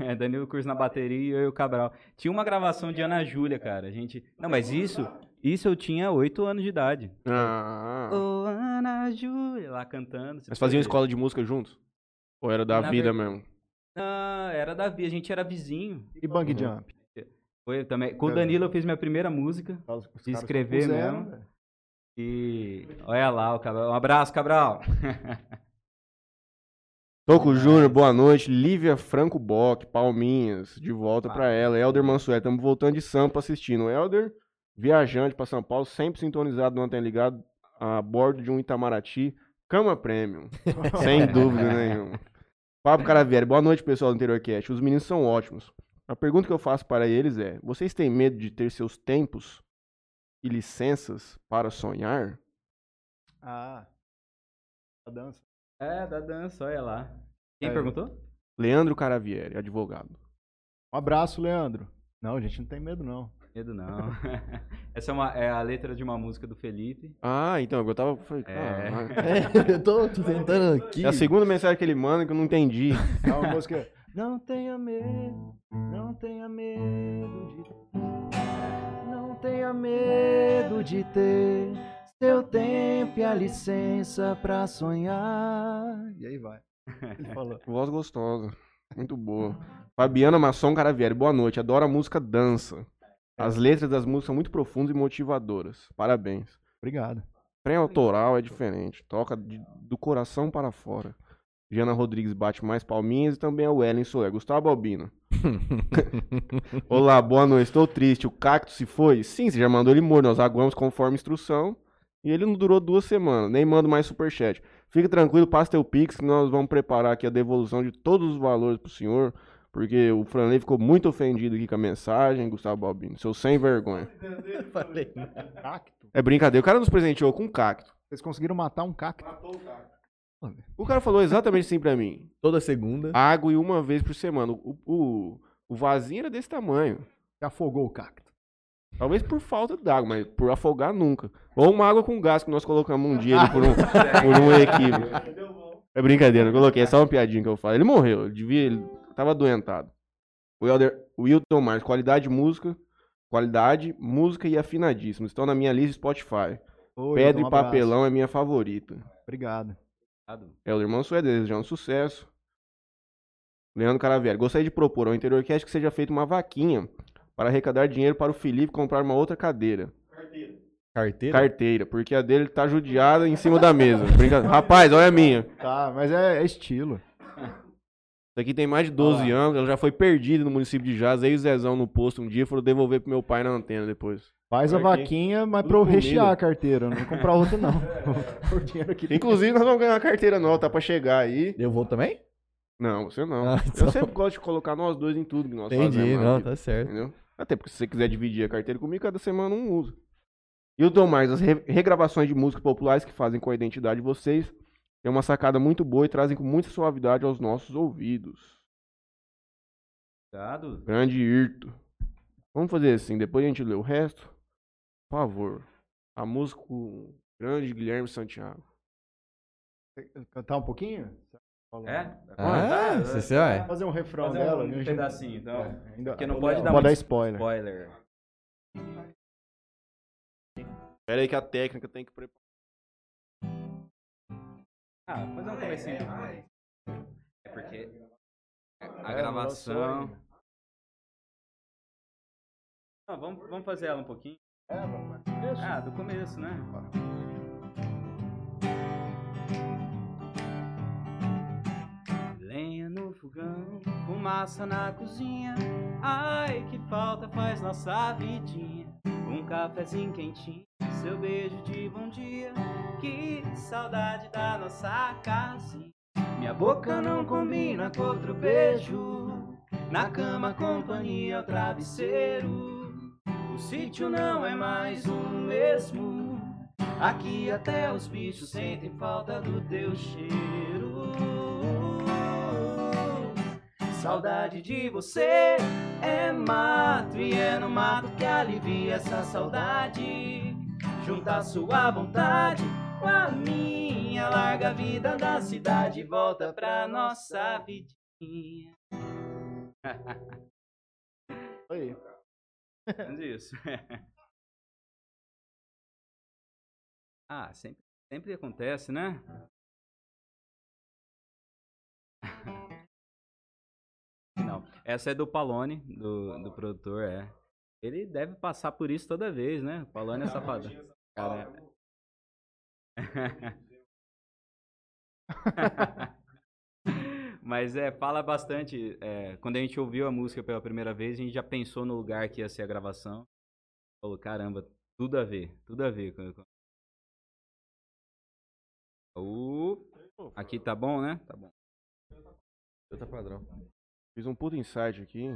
É, Danilo Curso na bateria e eu e o Cabral. Tinha uma gravação de Ana Júlia, cara. A gente. Não, mas isso, isso eu tinha 8 anos de idade. Ah. Ô, Ana Júlia, lá cantando. Mas faziam escola de música juntos? Ou era da Na vida ver- mesmo? Não, era da vida, a gente era vizinho. E Bang Uhum. Jump? Foi também. Com o Danilo eu fiz minha primeira música. Os De escrever compuseram, mesmo. velho. E. Olha lá, o Cabral. Um abraço, Cabral. Toco Júnior, boa noite. Lívia Franco Bock, Palminhas, de volta pra ela. Helder Mansuel, estamos voltando de Sampa assistindo. Helder, viajante pra São Paulo, sempre sintonizado, não tem ligado, a bordo de um Itamaraty, cama premium. Sem dúvida nenhuma. Papo Caravieri, boa noite, pessoal do Interior Cast. Os meninos são ótimos. A pergunta que eu faço para eles é: vocês têm medo de ter seus tempos e licenças para sonhar? Ah. A dança. É, da dança, olha lá. Quem É. perguntou? Leandro Caravieri, advogado. Um abraço, Leandro. Não, a gente não tem medo, não. Medo não. Essa é, uma, é a letra de uma música do Felipe. Ah, então, eu tava. falei, É. "Caralho." É, eu tô, tô tentando aqui. É a segunda mensagem que ele manda que eu não entendi. É uma música. Não tenha medo, não tenha medo de Não tenha medo de ter seu tempo e a licença pra sonhar. E aí vai. Ele falou. Voz gostosa. Muito boa. Fabiana Masson Caravieri, boa noite. Adoro a música Dança. As letras das músicas são muito profundas e motivadoras. Parabéns. Obrigado. Trem autoral é diferente. Toca de- do coração para fora. Jana Rodrigues bate mais palminhas e também a Wellen Soler. Gustavo Albino. Olá, boa noite. Estou triste. O cacto se foi? Sim, você já mandou ele morto. Nós aguamos conforme instrução. E ele não durou duas semanas. Nem mando mais superchat. Fique tranquilo, passa teu pix que nós vamos preparar aqui a devolução de todos os valores pro senhor. Porque o Franley ficou muito ofendido aqui com a mensagem, Gustavo Albino. Seu sem vergonha. Falei. Cacto. É brincadeira. O cara nos presenteou com um cacto. Vocês conseguiram matar um cacto? O cara falou exatamente assim pra mim. Toda segunda. Água e uma vez por semana. O, o, o vasinho era desse tamanho. Você afogou o cacto. Talvez por falta d'água, mas por afogar nunca. Ou uma água com gás que nós colocamos um dia ali por um, por um equívoco. É brincadeira, eu coloquei, é só uma piadinha que eu falo. Ele morreu, ele devia, ele tava adoentado. O Elder, Wilton Marques, qualidade de música, qualidade, música e afinadíssimo. Estão na minha lista Spotify. Oi, Pedra então, um e Papelão é minha favorita. Abraço. Obrigado. Elder Manso é desejando sucesso. Leandro Caravelli. Gostaria de propor ao InteriorCast que seja feita uma vaquinha para arrecadar dinheiro para o Felipe comprar uma outra cadeira. Carteira? Carteira, porque a dele tá judiada em cima da mesa. Brincadeira. Rapaz, olha a minha. Tá, mas é, é estilo. Isso aqui tem mais de 12 anos, ela já foi perdida no município de Jazz. Aí o Zezão no posto um dia foram devolver pro meu pai na antena depois. Faz a Aqui. vaquinha, mas pra eu comida. rechear a carteira, não vou comprar outra não. Por dinheiro aqui. Inclusive, nós vamos ganhar uma carteira nova, tá pra chegar aí. Eu vou também? Não, você não. Ah, então. Eu sempre gosto de colocar nós dois em tudo que nós Entendi, fazemos. na não, vida. tá certo. Entendeu? Até porque se você quiser dividir a carteira comigo, cada semana um usa. E o Tomás, as re- regravações de músicas populares que fazem com a identidade de vocês têm uma sacada muito boa e trazem com muita suavidade aos nossos ouvidos. Cuidado. Grande Irto. Vamos fazer assim, depois a gente lê o resto. Por favor. A música com o grande Guilherme Santiago. Cantar um pouquinho? É? Ah, você você vai. Fazer um refrão Fazer dela. um né? pedacinho, então. É, ainda- Porque não pode não dar pode dar spoiler. Spoiler. Espera aí que a técnica tem que preparar. Ah, fazer um comecinho. É porque a É, gravação. Não, vamos, vamos fazer ela um pouquinho. É, vamos começo. Ah, do começo, né? Lenha no fogão, fumaça na cozinha. Ai, que falta faz nossa vidinha. Um cafezinho quentinho, seu beijo de bom dia. Que saudade da nossa casinha. Minha boca não combina com outro beijo. Na cama, companhia, o travesseiro. O sítio não é mais o mesmo. Aqui até os bichos sentem falta do teu cheiro. Saudade de você é mato e é no mato que alivia essa saudade. Junta sua vontade com a minha, larga a vida da cidade e volta pra nossa vidinha. Aí. Isso. ah, sempre, sempre acontece, né? Não, essa é do Palone, do, do produtor, é. Ele deve passar por isso toda vez, né? O Palone é safado. Cara. Mas é, fala bastante. é, quando a gente ouviu a música pela primeira vez, a gente já pensou no lugar que ia ser a gravação. Falou, caramba, tudo a ver, tudo a ver. com- com- Uh, aqui tá bom, né? Tá bom. Tá padrão. Fiz um puta insight aqui.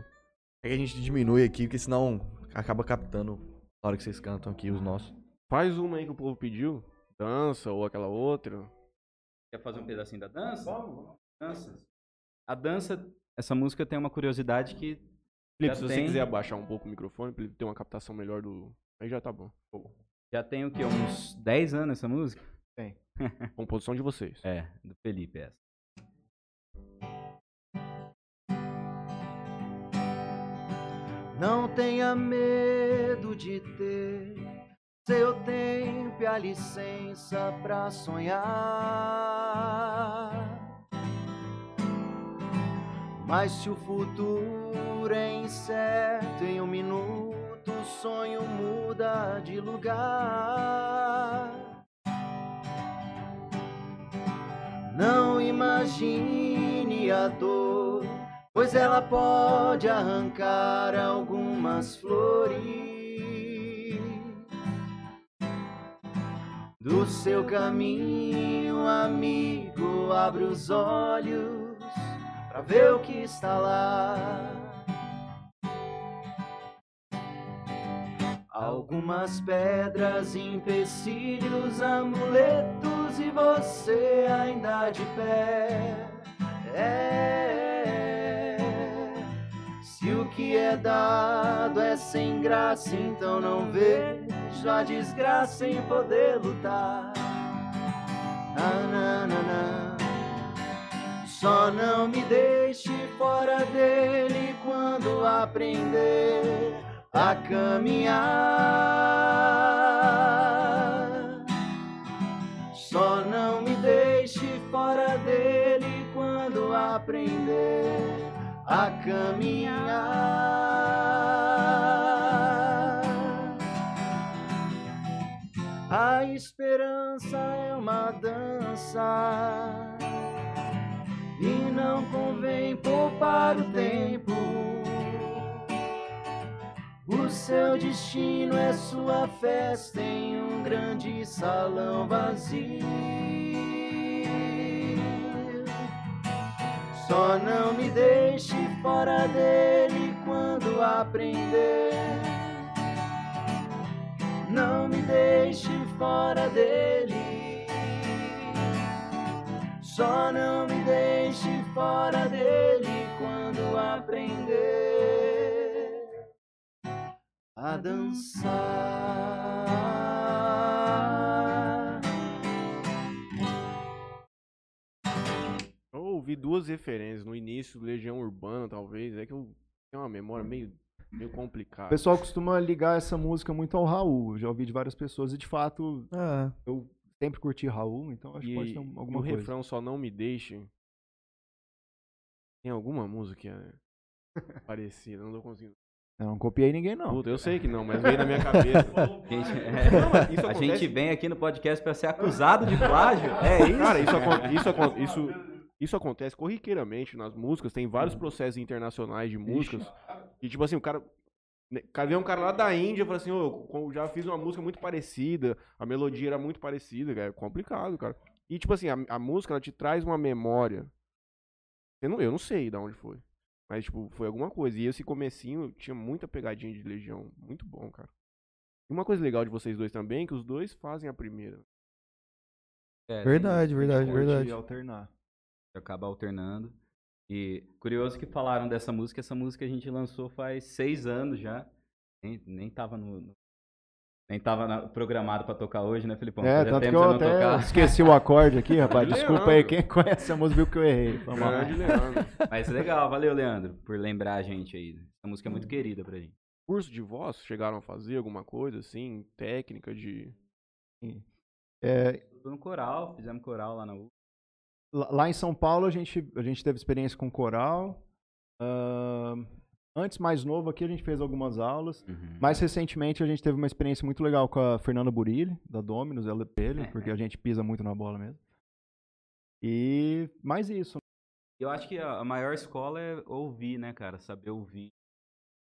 É que a gente diminui aqui, porque senão acaba captando na hora que vocês cantam aqui os nossos. Faz uma aí que o povo pediu. Dança ou aquela outra. Quer fazer um pedacinho da dança? Dança. A dança, essa música tem uma curiosidade que Felipe, se você tem. quiser abaixar um pouco o microfone pra ele ter uma captação melhor do. Aí já tá bom. já tem o quê? Uns 10 anos essa música? Composição de vocês. É, do Felipe essa. Não tenha medo de ter seu tempo e a licença pra sonhar. Mas se o futuro é incerto, em um minuto o sonho muda de lugar. Não imagine a dor pois ela pode arrancar algumas flores do seu caminho, amigo. Abre os olhos pra ver o que está lá. Algumas pedras, empecilhos, amuletos e você ainda de pé. É, se o que é dado é sem graça, então não vejo a desgraça em poder lutar. Ah, na, na, na. Só não me deixe fora dele quando aprender a caminhar. Só não me deixe fora dele quando aprender a caminhar. A esperança é uma dança e não convém poupar o tempo. O seu destino é sua festa em um grande salão vazio. Só não me deixe fora dele quando aprender. Não me deixe fora dele. Só não me deixe fora dele quando aprender a dançar. Eu ouvi duas referências no início, Legião Urbana, talvez. É que eu tenho uma memória meio, meio O complicada. pessoal costuma ligar essa música muito ao Raul. Eu já ouvi de várias pessoas e de fato Ah, eu sempre curti Raul, então acho que pode E, ter um- e alguma o coisa. refrão Só Não Me Deixe. Tem alguma música que é parecida? Não tô conseguindo. Eu não copiei ninguém, não. Puta, eu sei que não, mas veio na minha cabeça. Gente, Não, mas isso a gente vem aqui no podcast pra ser acusado de plágio. É isso? Cara, isso, isso, isso, isso acontece corriqueiramente nas músicas. Tem vários processos internacionais de músicas. E tipo assim, o cara. Né, Cadê um cara lá da Índia fala assim, ô, eu já fiz uma música muito parecida, a melodia era muito parecida, cara. É complicado, cara. E tipo assim, a, a música ela te traz uma memória. Eu não, eu não sei de onde foi. Mas, tipo, foi alguma coisa. E esse comecinho tinha muita pegadinha de Legião. Muito bom, cara. E uma coisa legal de vocês dois também, é que os dois fazem a primeira. É, tem verdade, isso. verdade, verdade. alternar. acaba alternando. E curioso que falaram dessa música, essa música a gente lançou faz seis anos já. Nem, nem tava no. no- nem tava na- programado pra tocar hoje, né, Felipão? É, Fazia tanto que tempo eu até tocava. esqueci o acorde aqui, rapaz. Desculpa aí, quem conhece a música viu que eu errei. Grande Leandro. Mas legal, valeu, Leandro, por lembrar a gente aí. Essa música é muito querida pra gente. Curso de voz, chegaram a fazer alguma coisa assim, técnica de. É, no coral, fizemos coral lá na U. lá em São Paulo a gente, a gente teve experiência com coral. Ahn, antes, mais novo aqui, a gente fez algumas aulas. Uhum. Mais recentemente, a gente teve uma experiência muito legal com a Fernanda Burilli, da Dominus, ela dele, porque a gente pisa muito na bola mesmo. E mais isso. Eu acho que a maior escola é ouvir, né, cara? Saber ouvir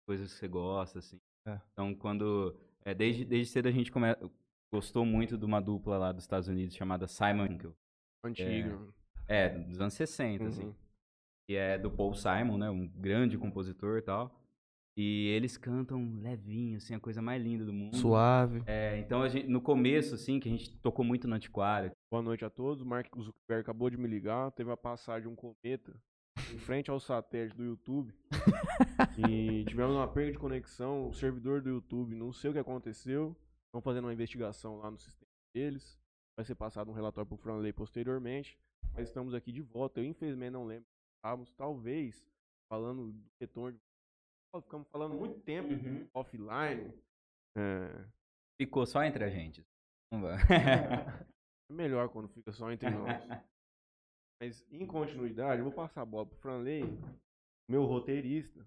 coisas que você gosta, assim. É. Então, quando. é, desde, desde cedo a gente come... gostou muito de uma dupla lá dos Estados Unidos chamada Simon Winkel. Antiga. É, dos anos 60, assim. Uhum. Que é do Paul Simon, né? Um grande compositor e tal. E eles cantam levinho, assim, a coisa mais linda do mundo. Suave. É, então, a gente, no começo, assim, que a gente tocou muito no Antiquário. Boa noite a todos. O Mark Zuckerberg acabou de me ligar. Teve a passagem de um cometa em frente ao satélite do YouTube. e tivemos uma perda de conexão. O servidor do YouTube, não sei o que aconteceu. Estão fazendo uma investigação lá no sistema deles. Vai ser passado um relatório para o Franley posteriormente. Mas estamos aqui de volta. Eu, infelizmente, não lembro. Estávamos, talvez, falando do retorno. Ficamos falando muito tempo offline. É, Ficou só entre a gente. Não vai. É melhor quando fica só entre nós. Mas em continuidade, eu vou passar a bola pro Franley, meu roteirista.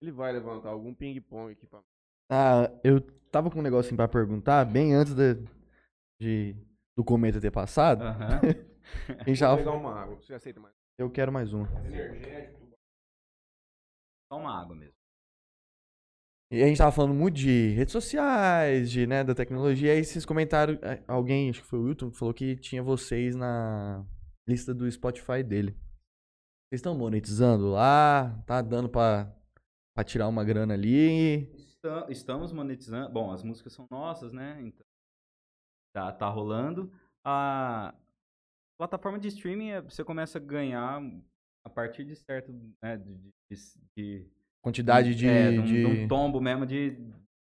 Ele vai levantar algum ping-pong aqui pra Ah, eu tava com um negocinho pra perguntar, bem antes de, de- do cometa ter passado. Aham. A gente Vou pegar uma água. Você aceita mais? Eu quero mais uma. Energético. Só uma água mesmo. E a gente tava falando muito de redes sociais, de, né, da tecnologia. Aí vocês comentaram, eh, alguém, acho que foi o Wilton, que falou que tinha vocês na lista do Spotify dele. Vocês estão monetizando lá? Tá dando pra, pra tirar uma grana ali? Esta- Estamos monetizando. Bom, as músicas são nossas, né? Então, tá, tá rolando. A plataforma de streaming, é- você começa a ganhar a partir de certo, né, de, de- de Quantidade de. É, de um, de- um tombo mesmo de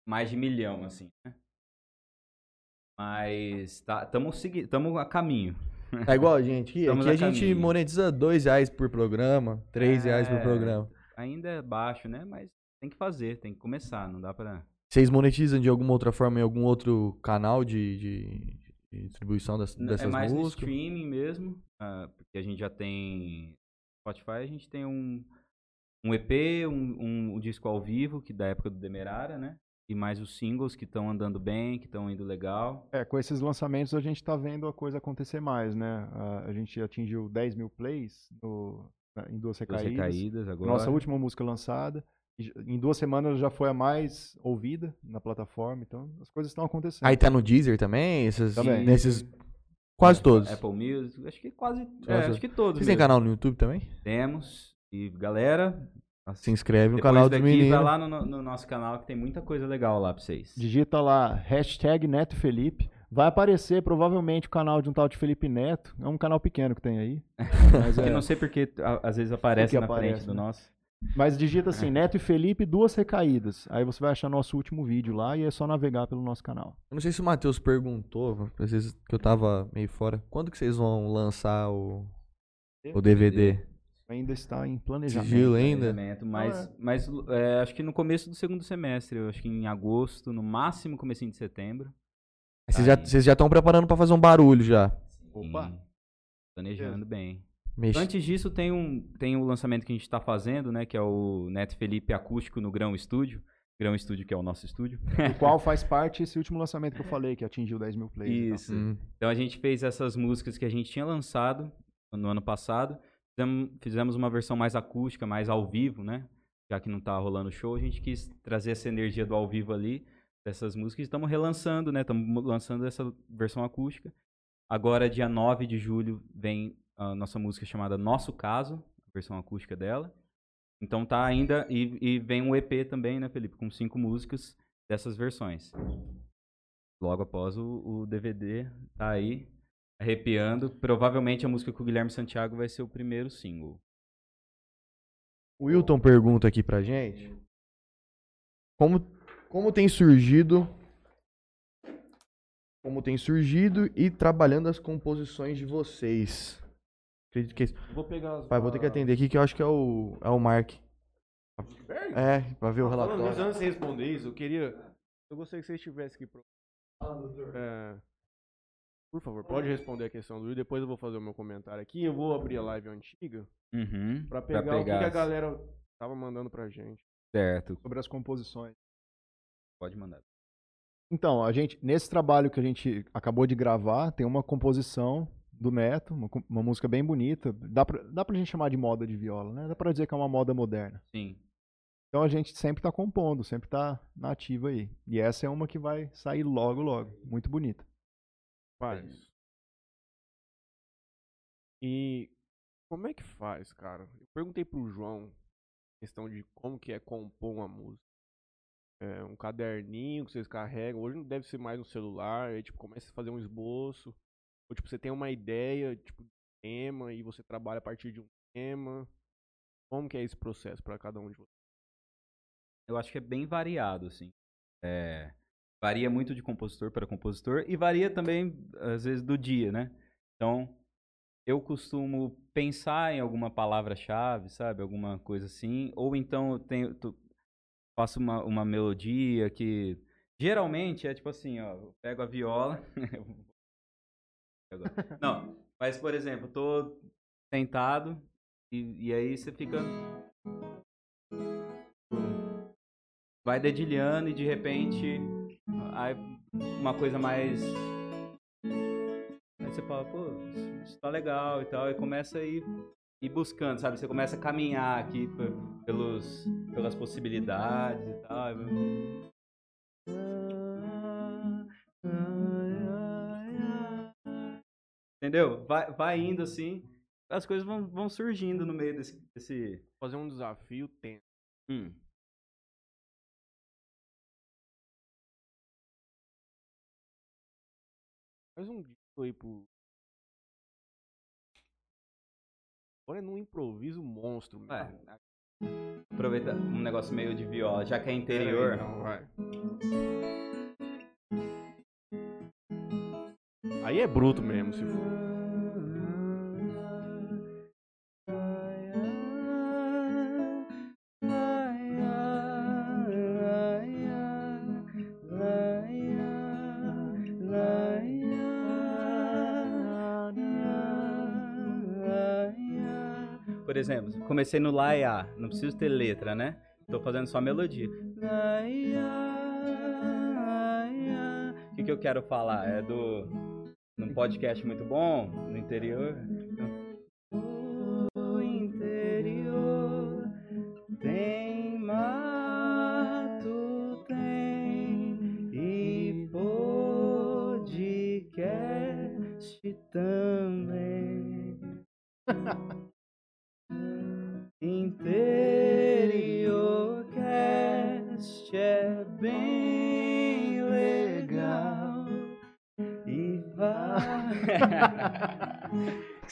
mais de milhão, assim, né? Mas tá, estamos segui tamo a caminho. Tá igual a gente aqui. Estamos Aqui a a gente monetiza dois reais por programa, três reais por É. programa. Ainda é baixo, né? Mas tem que fazer, tem que começar, não dá pra... Vocês monetizam de alguma outra forma em algum outro canal de, de- distribuição das- N- dessas é mais no músicas? streaming mesmo, ah, porque a gente já tem Spotify, a gente tem um, um EP, um, um, um disco ao vivo, que da época do Demerara, né? E mais os singles que estão andando bem, que estão indo legal. É, com esses lançamentos a gente tá vendo a coisa acontecer mais, né? A, a gente atingiu 10 mil plays no- em duas Duas recaídas. recaídas agora. Nossa última música lançada. Em duas semanas já foi a mais ouvida na plataforma, então as coisas estão acontecendo. Aí tá no Deezer também? Esses, Também. Nesses, quase todos. Apple Music, acho que quase, é, acho que todos Vocês têm canal no YouTube também? Temos. E galera, Se inscreve no canal dos daqui meninos. vai lá no, no- no nosso canal que tem muita coisa legal lá pra vocês. Digita lá, hashtag Neto Felipe. Vai aparecer provavelmente o canal de um tal de Felipe Neto. É um canal pequeno que tem aí. Mas, Que é, não sei porque às vezes aparece Porque na aparece, frente do né? nosso. Mas digita assim, Neto e Felipe, duas recaídas. Aí você vai achar nosso último vídeo lá e é só navegar pelo nosso canal. Eu não sei se o Matheus perguntou, às vezes que eu tava meio fora. Quando que vocês vão lançar o, o DVD? Ainda está em planejamento. Sigilo ainda? Planejamento, Mas, mas é, acho que no começo do segundo semestre, eu acho que em agosto, no máximo comecinho de setembro. Vocês já Aí. estão preparando pra fazer um barulho já. Opa. Sim, planejando bem. Mex- Antes disso, tem um, tem um lançamento que a gente está fazendo, né? Que é o Neto Felipe Acústico no Grão Estúdio. Grão Estúdio, que é o nosso estúdio. O qual faz parte esse último lançamento que eu falei, que atingiu 10 mil plays. Isso. Hum. Então a gente fez essas músicas que a gente tinha lançado no ano passado. Fizemos, fizemos uma versão mais acústica, mais ao vivo, né? Já que não tá rolando show, a gente quis trazer essa energia do ao vivo ali, dessas músicas. Estamos relançando, né? Estamos lançando essa versão acústica. Agora, dia 9 de julho, vem a nossa música chamada Nosso Caso, a versão acústica dela. Então tá ainda. E, e vem um EP também, né, Felipe? Com cinco músicas dessas versões. Logo após o, o DVD tá aí, arrepiando. Provavelmente a música com o Guilherme Santiago vai ser o primeiro single. O Wilton pergunta aqui pra gente como, como tem surgido como tem surgido e trabalhando as composições de vocês. Acredito que é isso. Vou pegar as. Pai, vou ter que atender aqui que eu acho que é o é o Mark. É, pra ver o nisso, relatório. antes de responder isso, eu queria. Eu gostaria que você estivesse aqui. Pro... É, Por favor, pode responder a questão do Will. Depois eu vou fazer o meu comentário aqui. Eu vou abrir a live antiga Uhum. pra pegar, o que, que pegar a as- galera tava mandando pra gente. Certo, Sobre as composições. pode mandar. Então, a gente, nesse trabalho que a gente acabou de gravar, tem uma composição do Neto, uma, uma música bem bonita. Dá pra, dá pra gente chamar de moda de viola, né? Dá pra dizer que é uma moda moderna. Sim. Então a gente sempre tá compondo, sempre tá na ativa aí. E essa é uma que vai sair logo, logo. Muito bonita. Faz. E como é que faz, cara? Eu perguntei pro João questão de como que é compor uma música. É, um caderninho que vocês carregam. Hoje não deve ser mais no celular. Aí, tipo, começa a fazer um esboço. Ou, tipo, você tem uma ideia, tipo, de tema e você trabalha a partir de um tema. Como que é esse processo pra cada um de vocês? Eu acho que é bem variado, assim. É, varia muito de compositor para compositor e varia também, às vezes, do dia, né? Então, eu costumo pensar em alguma palavra-chave, sabe? Alguma coisa assim. Ou então eu tenho, faço uma, uma melodia que geralmente é tipo assim, ó. Eu pego a viola. Agora. Não, mas por exemplo, tô sentado e, e aí você fica vai dedilhando e de repente aí uma coisa mais aí você fala, pô, isso- tá legal e tal, e começa a ir, ir buscando, sabe? Você começa a caminhar aqui pe- pelos, pelas possibilidades e tal. Entendeu? Vai, vai indo assim, as coisas vão, vão surgindo no meio desse. desse... Fazer um desafio tem. Hum. Faz um disco aí pro. Agora é num improviso monstro. É. mesmo. aproveitar um negócio meio de viola, já que é interior. Então, vai. Aí é bruto mesmo, se for. Por exemplo, comecei no Lá e A, não preciso ter letra, né? Tô fazendo só melodia. O que, que eu quero falar? É do. Num podcast muito bom, no interior.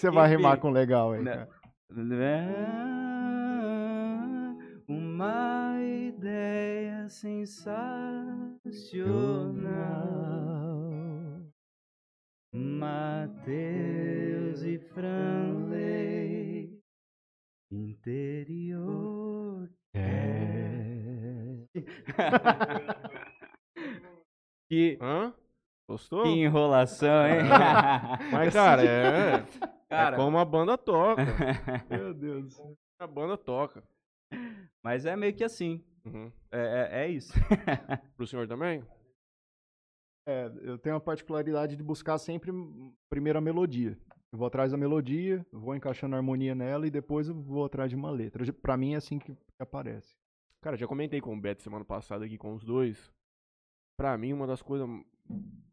Que você vai Enfim. rimar com legal aí, Não. cara? Uma ideia sensacional. Mateus e Franley. Interior. que, Hã? Gostou? que enrolação, hein? Mas, cara, é. Cara, É como a banda toca. Meu Deus. A banda toca. mas é meio que assim. Uhum. É, é, é isso. Pro senhor também? É, eu tenho a particularidade de buscar sempre primeiro a melodia. Eu vou atrás da melodia, vou encaixando a harmonia nela e depois eu vou atrás de uma letra. Pra mim é assim que que aparece. Cara, já comentei com o Beto semana passada aqui com os dois. Pra mim, uma das coisas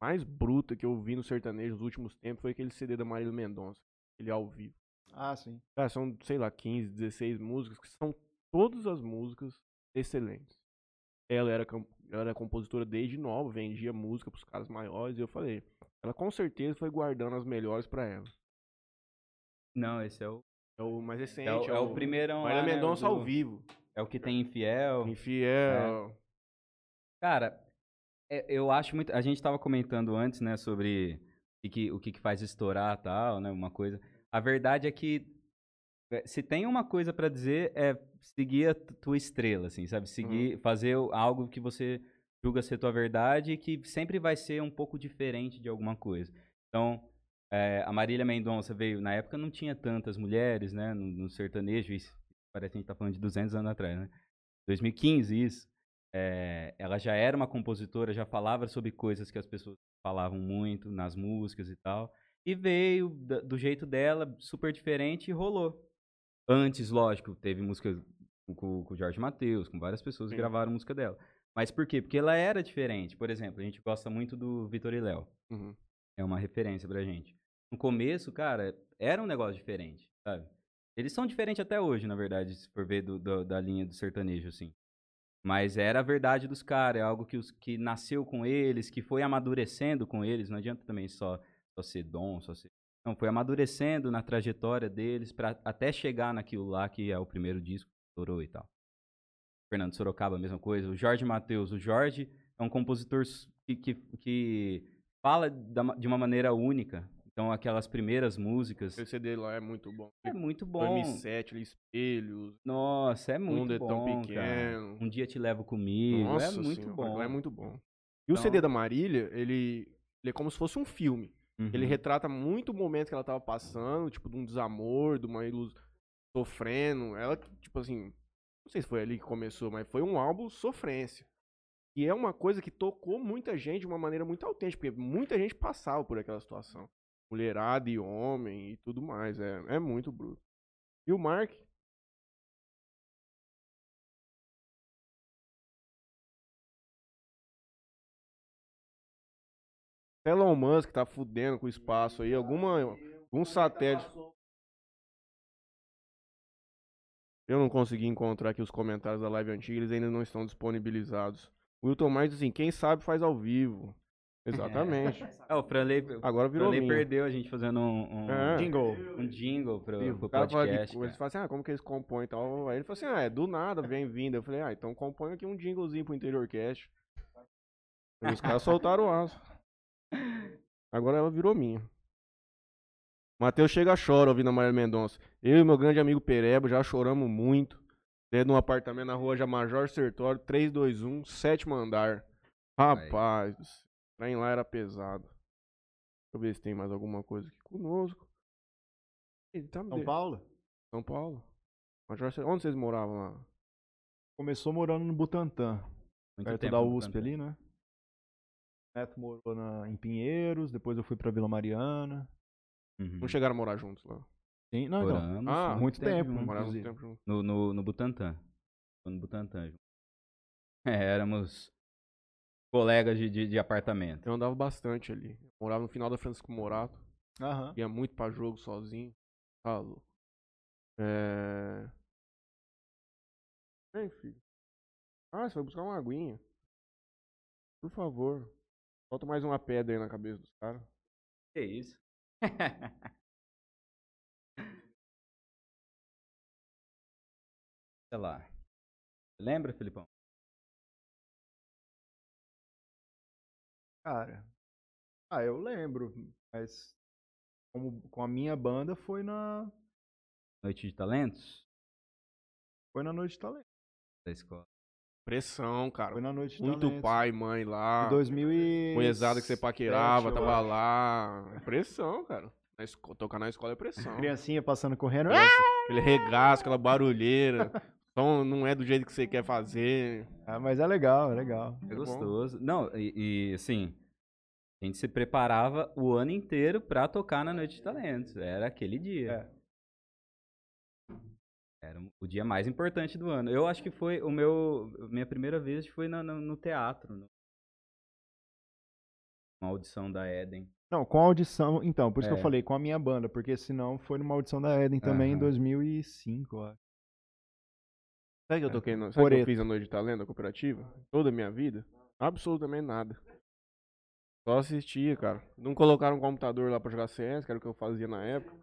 mais brutas que eu vi no sertanejo nos últimos tempos foi aquele CD da Marília Mendonça. Ele ao vivo. Ah, sim. Cara, são, sei lá, 15, 16 músicas que são todas as músicas excelentes. Ela era, ela era compositora desde nova, vendia música pros caras maiores, e eu falei, ela com certeza foi guardando as melhores pra ela. Não, esse é o, É o mais recente, é o, é o primeirão Marília lá, né, Mendonça o ao do- vivo. É o que tem infiel. Infiel. Cara, é- eu acho muito. A gente tava comentando antes, né, sobre o que, o que, que faz estourar tal, né? Uma coisa. A verdade é que é, se tem uma coisa pra dizer é seguir a tu- tua estrela, assim, sabe? Seguir, fazer o- algo que você julga ser tua verdade e que sempre vai ser um pouco diferente de alguma coisa. Então, é, a Marília Mendonça veio, na época não tinha tantas mulheres, né, no, no sertanejo, isso parece que a gente tá falando de 200 anos atrás, né? 2015, isso. É, ela já era uma compositora, já falava sobre coisas que as pessoas falavam muito nas músicas e tal. E veio do jeito dela, super diferente, e rolou. Antes, lógico, teve música com, com, o Jorge Matheus, com várias pessoas que gravaram música dela. Mas por quê? Porque ela era diferente. Por exemplo, a gente gosta muito do Vitor e Léo. Uhum. É uma referência pra gente. No começo, cara, era um negócio diferente, sabe? Eles são diferentes até hoje, na verdade, se for ver do- do- da linha do sertanejo, assim. Mas era a verdade dos caras, é algo que, os, que nasceu com eles, que foi amadurecendo com eles. Não adianta também só, só ser dom, só ser. Não, foi amadurecendo na trajetória deles para até chegar naquilo lá que é o primeiro disco, que estourou e tal. Fernando Sorocaba, a mesma coisa. O Jorge Matheus. O Jorge é um compositor que, que, que fala da de uma maneira única. Então, aquelas primeiras músicas. Esse CD lá é muito bom. É muito bom. 2007, ali, Espelhos, Nossa, é muito Mundo é bom. tão cara. pequeno. Um dia te levo comigo. Nossa é muito senhora, bom. É muito bom. E o Então- CD da Marília, ele, ele é como se fosse um filme. Uhum. Ele retrata muito o momento que ela tava passando, tipo, de um desamor, de uma ilus... sofrendo. Ela, tipo assim, não sei se foi ali que começou, mas foi um álbum sofrência. E é uma coisa que tocou muita gente de uma maneira muito autêntica, porque muita gente passava por aquela situação. Mulherada e homem e tudo mais. É, é muito bruto. E o Mark? Elon Musk tá fudendo com o espaço aí. Alguma, algum satélite. Eu não consegui encontrar aqui os comentários da live antiga, eles ainda não estão disponibilizados. O Wilton mais diz assim, quem sabe faz ao vivo. Exatamente. É, o Franley, Agora o virou Franley minha. perdeu a gente fazendo um, um, É. Jingle. um jingle pro, pro O cara fala de, podcast. eles cara. falam assim, ah, como que eles compõem e tal. Aí ele falou assim, ah, é do nada, vem vindo. Eu falei, ah, então compõe aqui um jinglezinho pro Interior Cast. E os caras soltaram o aço. Agora ela virou minha. Matheus chega chora ouvindo a Maria Mendonça. Eu e meu grande amigo Pereba já choramos muito. Dentro de um apartamento na rua Major Sertório, 321, sétimo andar. Rapaz, trem lá era pesado. Deixa eu ver se tem mais alguma coisa aqui conosco. Ele tá me São de- Paulo? São Paulo. Onde vocês moravam lá? Começou morando no Butantã, Muito perto tempo da USP Butantã. ali, né? O Neto morou na, em Pinheiros, depois eu fui pra Vila Mariana. Uhum. Não chegaram a morar juntos lá. Sim, não, então. Moramos Ah, muito tempo, juntos. Moraram muito tempo juntos. No, no, no Butantã. Foi No Butantã. junto. É, éramos colegas de, de, de apartamento. Eu andava bastante ali. Eu morava no final da Francisco Morato. Aham. Ia muito pra jogo sozinho. Tá louco. É. Vem, filho. Ah, você vai buscar uma aguinha. Por favor. Falta mais uma pedra aí na cabeça dos caras. Que isso? Sei lá. Lembra, Filipão? Cara. Ah, eu lembro, mas como, com a minha banda foi na Noite de Talentos? foi na Noite de Talento. Da escola. Pressão, cara. Foi na Noite de Muito Talentos. pai, mãe lá. Em 2000 e Conhezada que você paquerava, tava acho. lá. É Pressão, cara. Na esco- Tocar na escola é pressão. Criancinha passando correndo. Nossa, Aquele regaço, aquela barulheira. Som não é do jeito que você quer fazer. Ah, mas é legal, é legal. É bom. gostoso. Não, e, e, assim, a gente se preparava o ano inteiro pra tocar na Noite de Talentos. Era aquele dia. É. Era o dia mais importante do ano. Eu acho que foi o meu. Minha primeira vez foi na- no, no teatro. No, uma audição da Eden. Não, com a audição, então, por isso que É. eu falei com a minha banda, porque senão foi numa audição da Eden também em Aham. 2005, eu acho. Sabe que eu toquei no, sabe que eu Coreto. fiz a noite de talento da cooperativa? Toda a minha vida? Absolutamente nada. Só assistia, cara. Não colocaram um computador lá pra jogar CS, que era o que eu fazia na época.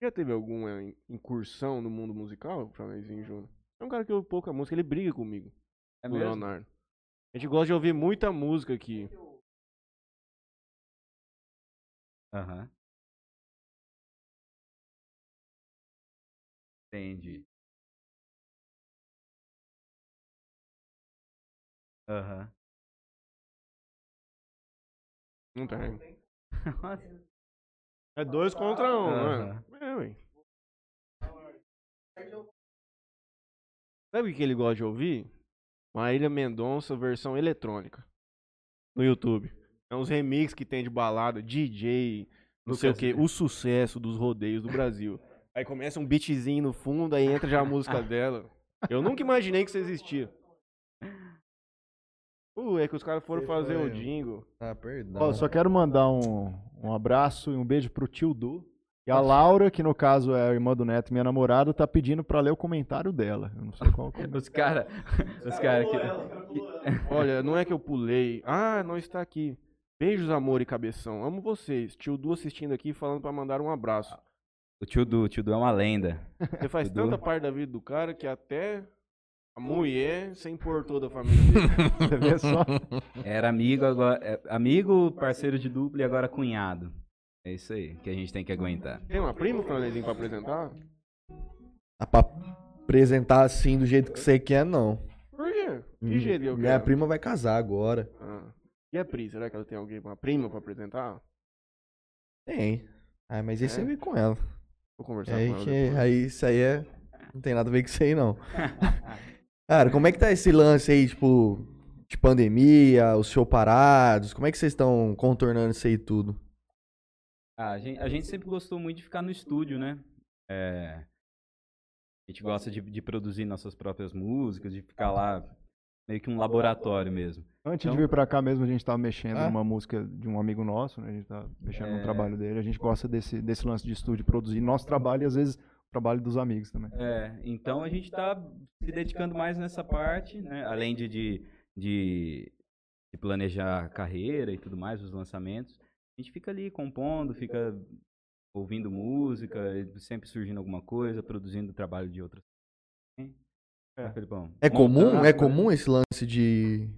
Já teve alguma in- incursão no mundo musical, Franezinho Júnior? É um cara que ouve pouca música, ele briga comigo, É o mesmo? Leonardo. A gente gosta de ouvir muita música aqui. Aham. Entendi. Aham. Não tem. Nossa. É dois contra um, Aham. né? É, ué. Sabe o que ele gosta de ouvir? Marília Mendonça, versão eletrônica. No YouTube. É uns remix que tem de balada, DJ, não sei o Lucas, que, o sucesso dos rodeios do Brasil. Aí começa um beatzinho no fundo, aí entra já a música dela. Eu nunca imaginei que isso existia. Uh, é que os caras foram Você fazer foi- o jingle. Ah, perdão. Ó, só quero mandar um, um abraço e um beijo pro tio Du. E a Laura, que no caso é a irmã do Neto, minha namorada, tá pedindo pra ler o comentário dela. Eu não sei qual que é. Os caras. Os caras que. Olha, não é que eu pulei. Ah, não está aqui. Beijos, amor e cabeção. Amo vocês. Tio Du assistindo aqui falando pra mandar um abraço. O tio Du, o tio Du é uma lenda. Você faz tanta parte da vida do cara que até a mulher se importou da família dele. Você vê só? Era amigo, agora. é, amigo, parceiro de dupla e agora cunhado. É isso aí que a gente tem que aguentar. Tem uma prima, Franezinho, pra apresentar? Ah, pra apresentar assim do jeito que você quer, não. Por quê? Que jeito que eu Minha quero? prima vai casar agora. Ah. E a Pri, será que ela tem alguém, uma prima pra apresentar? Tem. Ah, mas aí você É? vê com ela. Vou conversar Aí, com ela que, depois. aí isso aí é. Não tem nada a ver com isso aí, não. Cara, como é que tá esse lance aí, tipo, de pandemia, os show parados? Como é que vocês estão contornando isso aí tudo? Ah, a, gente, a gente sempre gostou muito de ficar no estúdio, né? É, a gente gosta de, de produzir nossas próprias músicas, de ficar lá meio que um laboratório mesmo. Antes Então- de vir pra cá mesmo, a gente tava mexendo Ah. numa música de um amigo nosso, né? A gente tá mexendo no É. trabalho dele. A gente gosta desse, desse lance de estúdio, produzir nosso trabalho e às vezes o trabalho dos amigos também. É, então a gente tá se dedicando mais nessa parte, né? Além de, de, de de planejar a carreira e tudo mais, os lançamentos. A gente fica ali compondo, fica ouvindo música, sempre surgindo alguma coisa, produzindo trabalho de outras. É. Felipão? É comum? Montando, É comum esse lance de.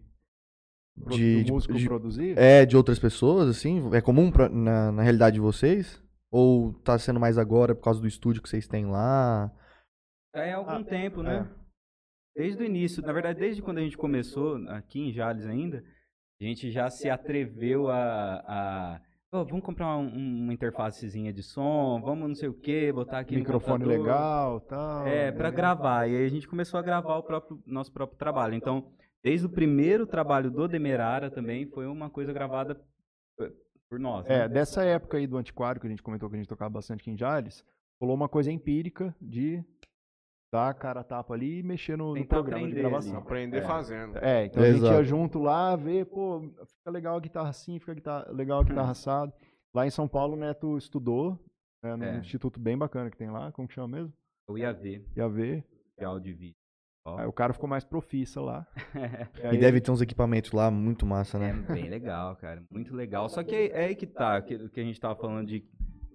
De, de- músico de- produzir? é, de outras pessoas, assim? É comum pra- na, na realidade de vocês? Ou tá sendo mais agora por causa do estúdio que vocês têm lá? É algum Ah, tempo, né? Desde o início, na verdade, desde quando a gente começou, aqui em Jales ainda, a gente já se atreveu a. a "Pô, vamos comprar um- uma interfacezinha de som, vamos não sei o que, botar aqui Microfone computador." legal tal. É, pra né? gravar. E aí a gente começou a gravar o próprio, nosso próprio trabalho. Então, desde o primeiro trabalho do Demerara também foi uma coisa gravada p- por nós. É, né? dessa época aí do antiquário, que a gente comentou que a gente tocava bastante aqui em Jales, rolou uma coisa empírica de dar a cara tapa ali e mexer no, programa de aprender gravação. ali. Aprender É. fazendo. É, então a gente Exato. ia junto lá, ver, pô, fica legal a guitarra assim, fica guitarra- legal a guitarra assado. Lá em São Paulo, o Neto estudou, né, num É. instituto bem bacana que tem lá, como que chama mesmo? Eu ia ver Ia ver. de áudio e vídeo. Ó. Aí o cara ficou mais profissa lá. E aí- deve ter uns equipamentos lá muito massa, É né? bem legal, cara. Muito legal. Só que é, é aí que tá, que, que a gente tava falando de,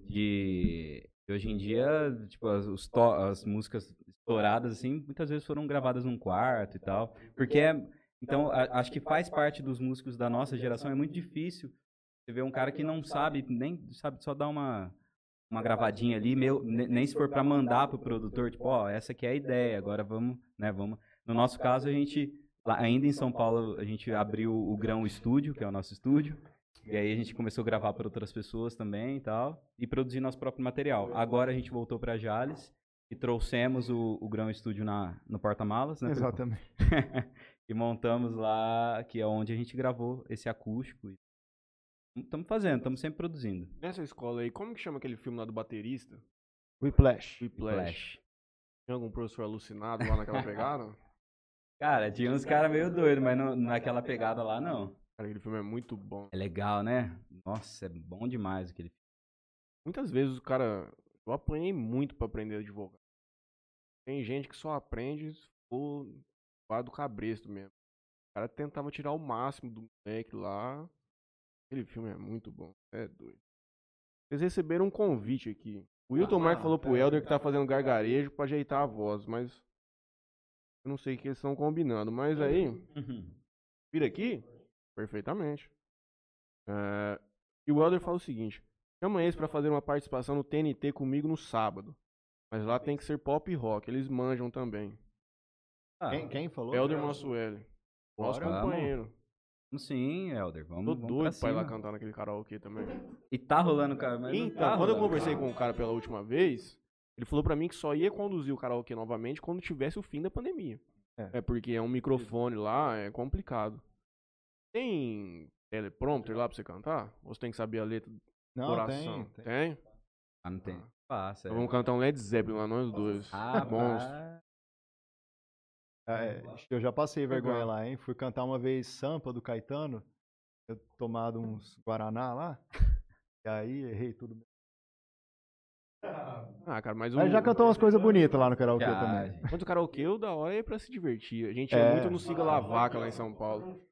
de de hoje em dia, tipo, as, os to- as músicas estouradas, assim, muitas vezes foram gravadas num quarto e tal. Porque, é- então, a- acho que faz parte dos músicos da nossa geração, é muito difícil você ver um cara que não sabe, nem sabe só dar uma, uma gravadinha ali, nem se for pra mandar pro produtor, tipo, ó, essa aqui é a ideia, agora vamos, né, vamos. No nosso caso, a gente, lá, ainda em São Paulo, a gente abriu o Grão Estúdio, que é o nosso estúdio, e aí a gente começou a gravar para outras pessoas também e tal, e produzir nosso próprio material. Agora a gente voltou para Jales e trouxemos o, o Grão Estúdio na, no porta-malas, né? Exatamente. e montamos lá, que é onde a gente gravou esse acústico. Estamos fazendo, estamos sempre produzindo. Nessa escola aí, como que chama aquele filme lá do baterista? Whiplash. Whiplash. Flash. Tinha algum professor alucinado lá naquela pegada? Cara, tinha uns caras meio doidos, mas não- naquela pegada lá não. Cara, aquele filme é muito bom. É legal, né? Nossa, é bom demais aquele filme. Muitas vezes o cara. Eu apanhei muito pra aprender a advogar. Tem gente que só aprende se for lá do cabresto mesmo. O cara tentava tirar o máximo do moleque lá. Aquele filme é muito bom. É doido. Vocês receberam um convite aqui. O Wilton Marco falou pro Helder que tá fazendo gargarejo pra ajeitar a voz, mas. Eu não sei o que eles estão combinando. Mas aí. Vira aqui? Perfeitamente. É, E o Helder fala o seguinte: chama eles pra fazer uma participação no TNT comigo no sábado. Mas lá tem que ser pop e rock, eles manjam também. Ah, Quem, quem falou? Helder Massueli. Nosso Bora. companheiro. vamos sim, Helder. Vamos, Tô vamos doido pra ir lá cantar naquele karaokê também. E tá rolando, cara. Mas não Então, tá quando eu conversei com o cara pela última vez, ele falou pra mim que só ia conduzir o karaokê novamente quando tivesse o fim da pandemia. É. É, porque é um microfone lá, é complicado. Tem teleprompter lá pra você cantar? Ou você tem que saber a letra do Não, coração? tem. tem. Tem? Ah, não tem. Passa. Então vamos cantar um Led Zeppelin lá, nós dois. Ah, Monstro. É, eu já passei vergonha Legal. lá, hein? Fui cantar uma vez Sampa do Caetano. Eu tomado uns Guaraná lá. E aí errei tudo. Ah, cara, mas o. Mas já cantou umas coisas bonitas lá no karaokê Já, também. Mas o karaokê, o da hora é pra se divertir. A gente ia É. muito no Siga Lavaca lá em São Paulo.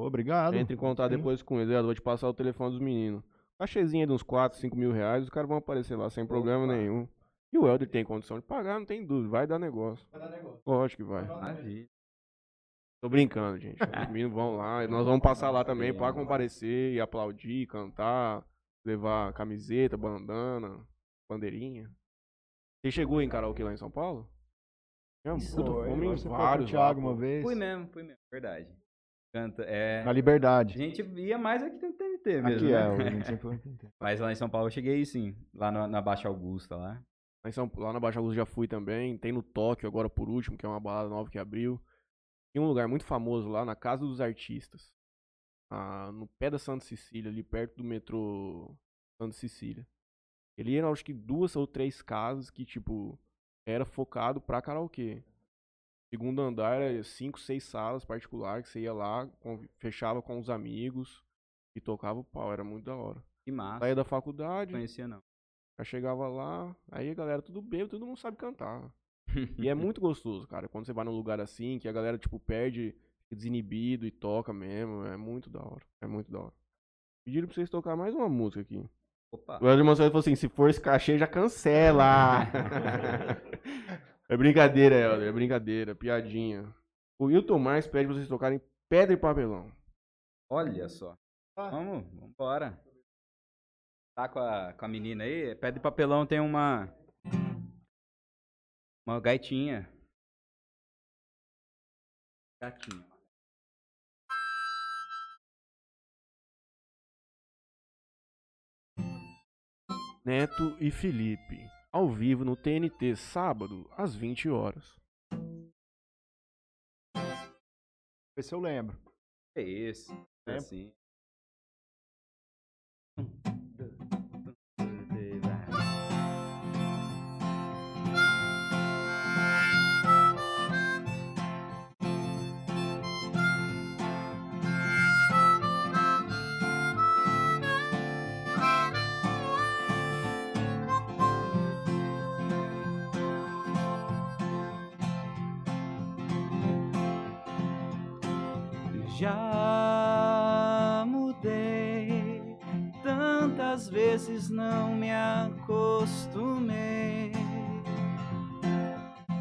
Pô, obrigado. Entra em contato Sim. depois com eles. Eu vou te passar o telefone dos meninos. Cachezinha de uns 4, 5 mil reais, os caras vão aparecer lá sem problema nenhum. E o Helder tem condição de pagar, não tem dúvida. Vai dar negócio. Lógico que vai. Maravilha. Tô brincando, gente. Os meninos vão lá. e Nós vamos passar lá também pra comparecer e aplaudir, cantar, levar camiseta, bandana, bandeirinha. Você chegou em karaokê lá em São Paulo? É, Isso, puta, em o vários Thiago uma vez. Fui mesmo, fui mesmo. Verdade. Canta, é... Na A Liberdade. gente ia mais aqui no TNT mesmo. Aqui é, né? a gente sempre foi no TNT. Mas lá em São Paulo eu cheguei sim. Lá no- na Baixa Augusta, lá. Lá, em São- lá na Baixa Luz já fui também. Tem no Tóquio agora por último, que é uma balada nova que abriu. Tem um lugar muito famoso lá, na Casa dos Artistas. Ah, no pé da Santa Cecília, ali perto do metrô Santa Cecília. Ele era acho que duas ou três casas que, tipo, era focado pra karaokê. Segundo andar era cinco, seis salas particulares que você ia lá, fechava com os amigos e tocava o pau. Era muito da hora. Que massa. Saía da Não faculdade, conhecia não. já chegava lá, aí a galera tudo bêbado, todo mundo sabe cantar. E é muito gostoso, cara, quando você vai num lugar assim, que a galera, tipo, perde, fica desinibido e toca mesmo. É muito da hora. É muito da hora. Pediram pra vocês tocar mais uma música aqui. Opa. O Elder Mansell falou assim: se for esse cachê, já cancela. é brincadeira, Elder, é brincadeira, piadinha. O Wilton Mais pede pra vocês tocarem Pedra e Papelão. Olha só. Vamos, vambora. Tá com a, com a menina aí? Pedra e papelão tem uma. Uma gaitinha. Gatinha. Neto e Felipe, ao vivo no TNT, sábado, às 20 horas. Ver se eu lembro. É isso. É É. assim. Já mudei, tantas vezes não me acostumei.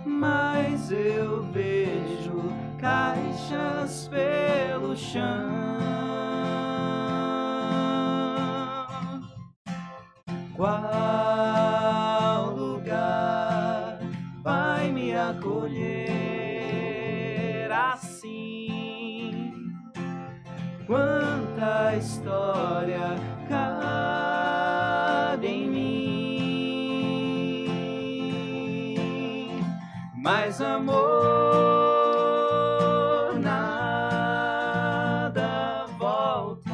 Mas eu vejo caixas pelo chão. Qual mas amor nada volta.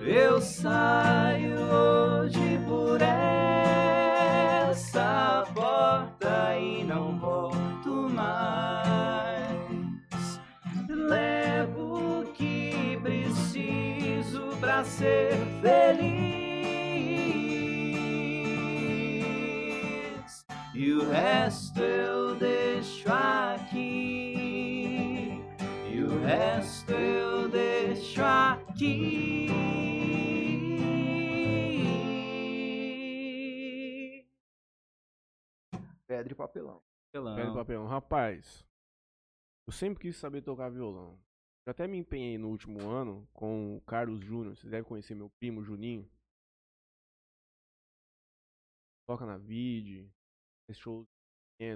Eu saio hoje por essa porta e não volto mais. Levo o que preciso pra ser feliz. E o resto eu deixo aqui. E o resto eu deixo aqui. Pedra e papelão. Papelão. Pedra e Papelão. Rapaz, eu sempre quis saber tocar violão. Eu até me empenhei no último ano com o Carlos Júnior. Vocês devem conhecer meu primo, Juninho. Toca na vid, fez shows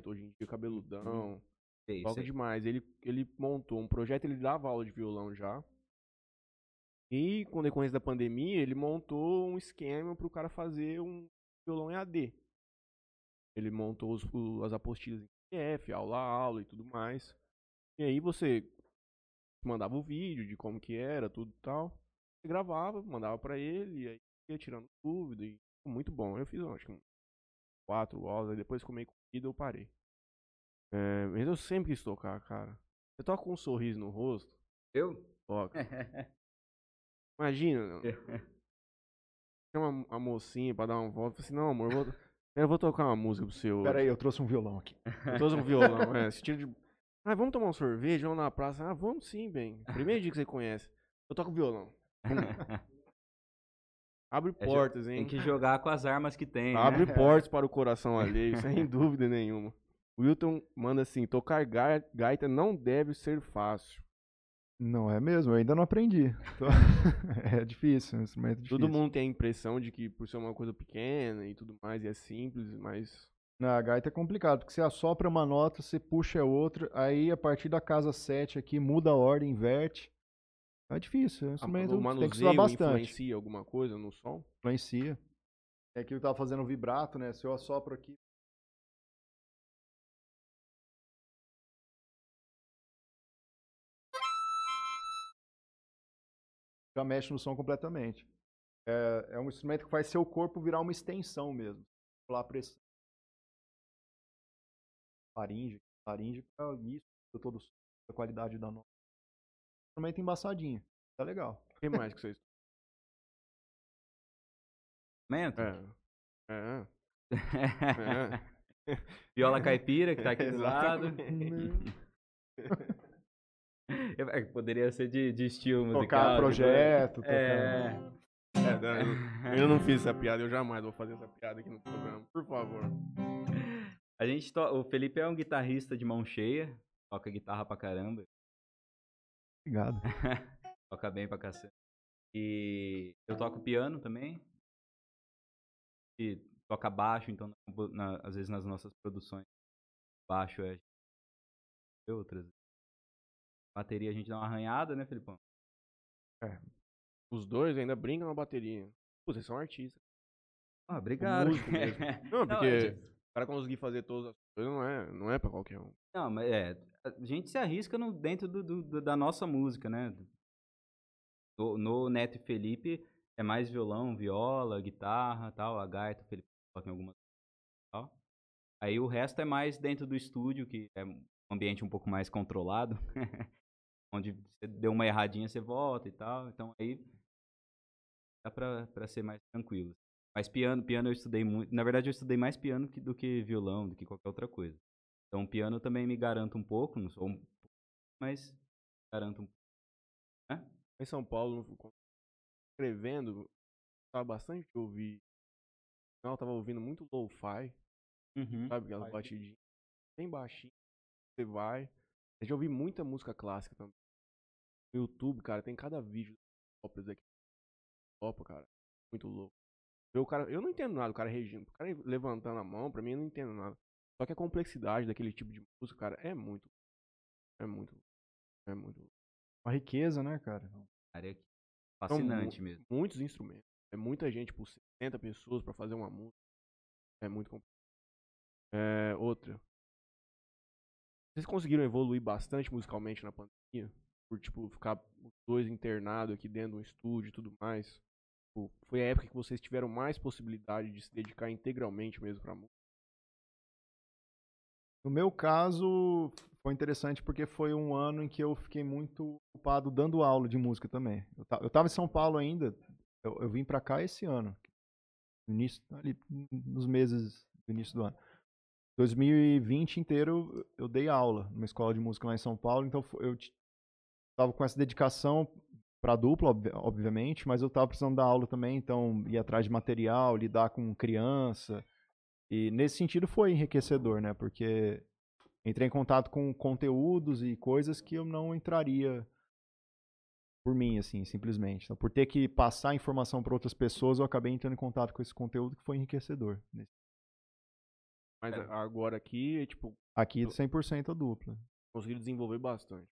hoje em dia cabeludão. Sei, Toca sei. demais. Ele, ele montou um projeto, ele dava aula de violão já. E com decorrência da pandemia, ele montou um esquema pro cara fazer um violão EAD. Ele montou os- o- as apostilas em PDF, aula a aula e tudo mais. E aí você mandava o vídeo de como que era, tudo e tal. Você gravava, mandava pra ele, e aí ia tirando dúvida. E muito bom. Eu fiz, acho que quatro aulas, aí depois comi comida eu parei. É, mas eu sempre quis tocar, cara. Você toca com um sorriso no rosto, Eu? toca. Imagina, chama a mocinha pra dar uma volta. Fala assim, não, amor, eu vou, eu vou tocar uma música pro seu. Pera aí, eu trouxe um violão aqui. Eu trouxe um violão, é. Esse tiro de. Ah, vamos tomar um sorvete, vamos na praça. Ah, vamos sim, bem. Primeiro dia que você conhece. Eu toco violão. Abre É, portas, hein? Tem que jogar com as armas que tem. né? Abre portas para o coração alheio, sem dúvida nenhuma. Wilton manda assim: tocar gai- gaita não deve ser fácil. Não é mesmo, eu ainda não aprendi. Tô- é difícil, é um instrumento difícil. Todo mundo tem a impressão de que por ser uma coisa pequena e tudo mais, e é simples, mas. Na gaita é complicado, porque você assopra uma nota, você puxa outra, aí a partir da casa 7 aqui muda a ordem, inverte. É difícil, é um a- instrumento o que tem que manuseio estudar bastante. influencia alguma coisa no som? Influencia. É aquilo que tava fazendo o vibrato, né? Se eu assopro aqui. Já mexe no som completamente. É, é um instrumento que faz seu corpo virar uma extensão mesmo. Lá pressão. Faringe. Faringe é isso, todo o som, a qualidade da nota. Instrumento embaçadinho. Tá legal. O que mais que vocês. Mento? É. É. É. Viola caipira, que tá aqui do lado. É, Poderia ser de, de estilo musical. Tocar projeto, tocar... É. É, eu, eu não fiz essa piada, eu jamais vou fazer essa piada aqui no programa, por favor. A gente to... O Felipe é um guitarrista de mão cheia, toca guitarra pra caramba, Obrigado. toca bem pra cacete. E eu toco piano também. E toca baixo, então na às vezes nas nossas produções baixo é outras. Bateria a gente dá uma arranhada, né, Felipão? Os dois ainda brincam na bateria. Pô, vocês são artistas. Ah, obrigado. Não, Não, porque é o cara conseguir fazer todas as coisas não é, não é pra qualquer um. Não, mas é. A gente se arrisca no, dentro do, do- da nossa música, né? No, no Neto e Felipe é mais violão, viola, guitarra tal. A gaita, o Felipe toca em algumas tal. Aí o resto é mais dentro do estúdio, que é um ambiente um pouco mais controlado. onde você deu uma erradinha, você volta e tal. Então aí dá pra, pra ser mais tranquilo. Mas piano, piano eu estudei muito. Na verdade, eu estudei mais piano do que violão, do que qualquer outra coisa. Então, piano também me garanto um pouco, não sou um mas garanto um pouco. Em São Paulo, escrevendo, tava bastante ouvir. Não, eu tava ouvindo muito lo-fi, Uhum. sabe? Aquelas batidinhas. Bem baixinho. Você vai. Eu já ouvi muita música clássica também. No YouTube, cara, tem cada vídeo óperas aqui. Topa, cara. Muito louco. Ver o cara, eu não entendo nada, o cara regindo. O cara levantando a mão, pra mim eu não entendo nada. Só que a complexidade daquele tipo de música, cara, é muito. É muito. É muito. Uma riqueza, né, cara? Área aqui. São Fascinante mesmo. Muitos instrumentos. É muita gente por 60 pessoas pra fazer uma música. É muito complexo. É, outra. Vocês conseguiram evoluir bastante musicalmente na pandemia? Por, tipo, ficar os dois internados aqui dentro de um estúdio e tudo mais? Tipo, foi a época que vocês tiveram mais possibilidade de se dedicar integralmente mesmo pra música? No meu caso, foi interessante porque foi um ano em que eu fiquei muito ocupado dando aula de música também. Eu, ta- eu tava em São Paulo ainda, eu, eu vim pra cá esse ano. No início, ali, nos meses do início do ano. 2020 inteiro eu- dei aula numa escola de música lá em São Paulo, então eu t- tava com essa dedicação pra dupla, obvi- obviamente, mas eu tava precisando dar aula também, então ir atrás de material, lidar com criança. E nesse sentido foi enriquecedor, né? Porque entrei em contato com conteúdos e coisas que eu não entraria por mim, assim, simplesmente. Então, por ter que passar informação para outras pessoas, eu acabei entrando em contato com esse conteúdo que foi enriquecedor. Mas É. agora aqui, tipo, Aqui, 100% a dupla. conseguiram desenvolver bastante.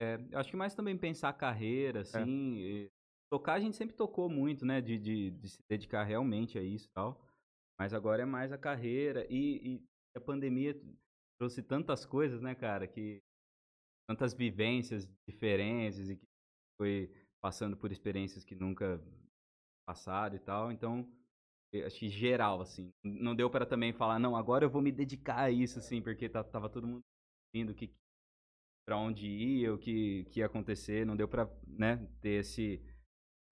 É, acho que mais também pensar a carreira, assim. e Tocar a gente sempre tocou muito, né? De, de, de se dedicar realmente a isso e tal. Mas agora é mais a carreira. E, e a pandemia trouxe tantas coisas, né, cara? Que tantas vivências diferentes e que foi passando por experiências que nunca passaram e tal. Então, acho que geral, assim. Não deu para também falar, não, agora eu vou me dedicar a isso, assim, porque tá- tava todo mundo vendo que para onde ia, o que, que ia acontecer, não deu pra né, ter esse,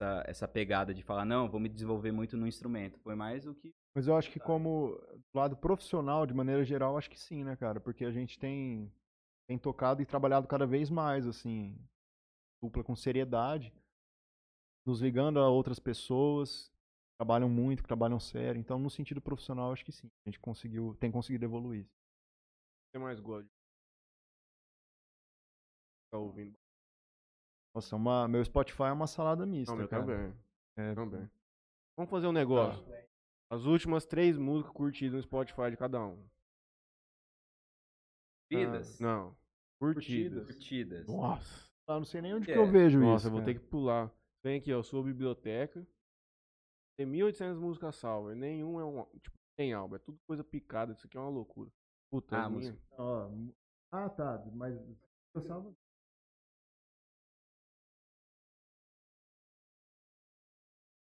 essa, essa pegada de falar, não, vou me desenvolver muito no instrumento. Foi mais o que. Mas eu acho que como do lado profissional, de maneira geral, acho que sim, né, cara? Porque a gente tem, tem tocado e trabalhado cada vez mais, assim, dupla com seriedade, nos ligando a outras pessoas, que trabalham muito, que trabalham sério. Então, no sentido profissional, acho que sim. A gente conseguiu, tem conseguido evoluir. Você mais gosta de ficar ouvindo? Nossa, é uma, meu Spotify é uma salada mista, Não, meu cara. também. É, Também. Vamos fazer um negócio. As últimas três músicas curtidas no Spotify de cada um. Vidas. Não. Curtidas. Curtidas. Nossa. Ah, não sei nem onde É. que eu vejo Nossa, isso. eu vou cara. ter que pular. Vem aqui, ó, sua biblioteca. Tem 1.800 músicas salvas. Nenhum é um. Tipo, tem álbum. É tudo coisa picada. Isso aqui é uma loucura. Puta, Ah, música. Ó, ah, tá, mas eu salvo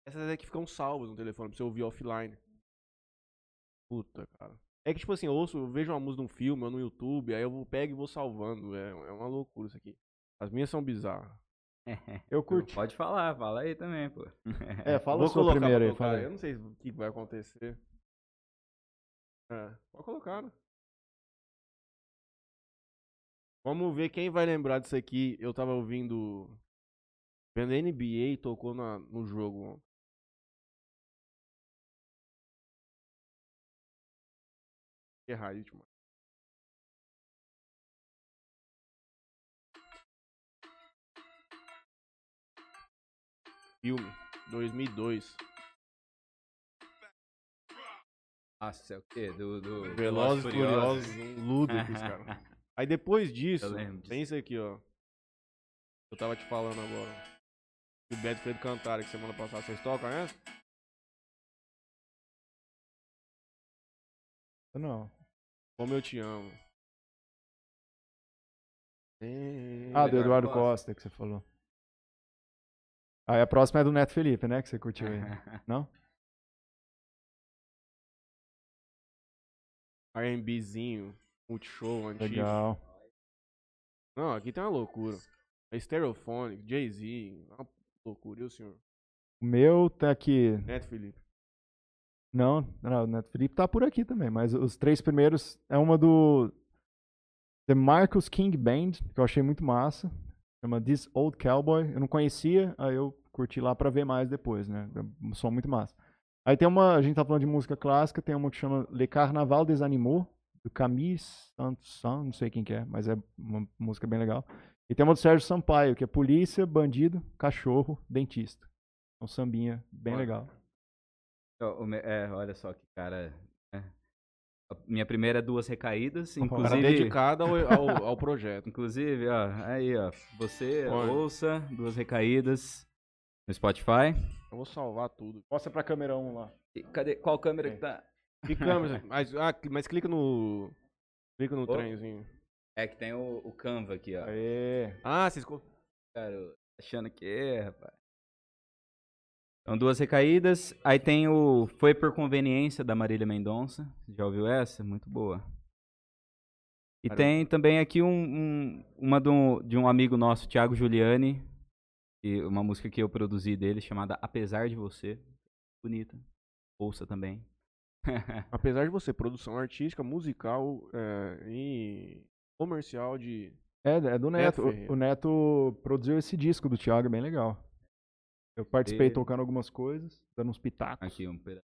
Essas aqui ficam salvas no telefone pra você ouvir offline. Puta, cara. É que, tipo assim, eu ouço, eu vejo uma música num filme ou no YouTube, aí eu pego e vou salvando. É, é uma loucura isso aqui. As minhas são bizarras. Eu curti. Pode falar, fala aí também, pô. É, fala vou sua colocar primeiro aí, fala. Eu não sei o que vai acontecer. É, pode colocar, né? Vamos ver quem vai lembrar disso aqui. Eu tava ouvindo. Vendo NBA e tocou na, no jogo. Mano. Filme, 2002. Nossa, é o quê? Do, do Velozes e Furiosos, um Ludacris, cara. Aí depois disso, isso aqui, ó. Eu tava te falando agora. O Beto Freire Cantara, que semana passada vocês tocam essa? Não. Como eu te amo. Ah, do Eduardo Costa. Costa que você falou. Aí a próxima é do Neto Felipe, né? Que você curtiu aí. Não? R&Bzinho, Multishow, antigo. Legal. Não, aqui tem uma loucura. É Stereophonic, Jay-Z, uma loucura. E o senhor? O meu tá aqui. Neto Felipe. Não, não, o Neto Felipe tá por aqui também, mas os três primeiros é uma do The Marcus King Band, que eu achei muito massa. Chama This Old Cowboy. Eu não conhecia, aí eu curti lá pra ver mais depois, né? É um som muito massa. Aí tem uma, a gente tá falando de música clássica, tem uma que chama Le Carnaval des Animaux, do Camille Saint-Saëns, não sei quem que é, mas é uma música bem legal. E tem uma do Sérgio Sampaio, que é Polícia, Bandido, Cachorro, Dentista. Um sambinha bem Olha. legal. Ó, o me- É, olha só que cara. é. A Minha primeira é duas recaídas, inclusive. dedicado ao, ao, ao projeto. Inclusive, ó, aí, ó. Você Olha. ouça duas recaídas no Spotify. Eu vou salvar tudo. Mostra pra câmera 1 lá. E cadê? Qual câmera que tá? Que câmera? mas, ah, mas clica no. Clica no Ô. trenzinho. É que tem o, o Canva aqui, ó. Aê. Ah, vocês. Cara, achando que é, rapaz. Então, duas recaídas. Aí tem o Foi por Conveniência, da Marília Mendonça. Já ouviu essa? Muito boa. E Cara, tem também aqui um, um- uma do- de um amigo nosso, Thiago Giuliani. E uma música que eu produzi dele, chamada Apesar de Você. Bonita. Ouça também. Apesar de você, produção artística, musical é, e comercial de. É, é do Neto. O- Ferreira. O, Neto produziu esse disco do Thiago, é bem legal. Eu participei tocando algumas coisas, dando uns pitacos. Aqui um pedaço.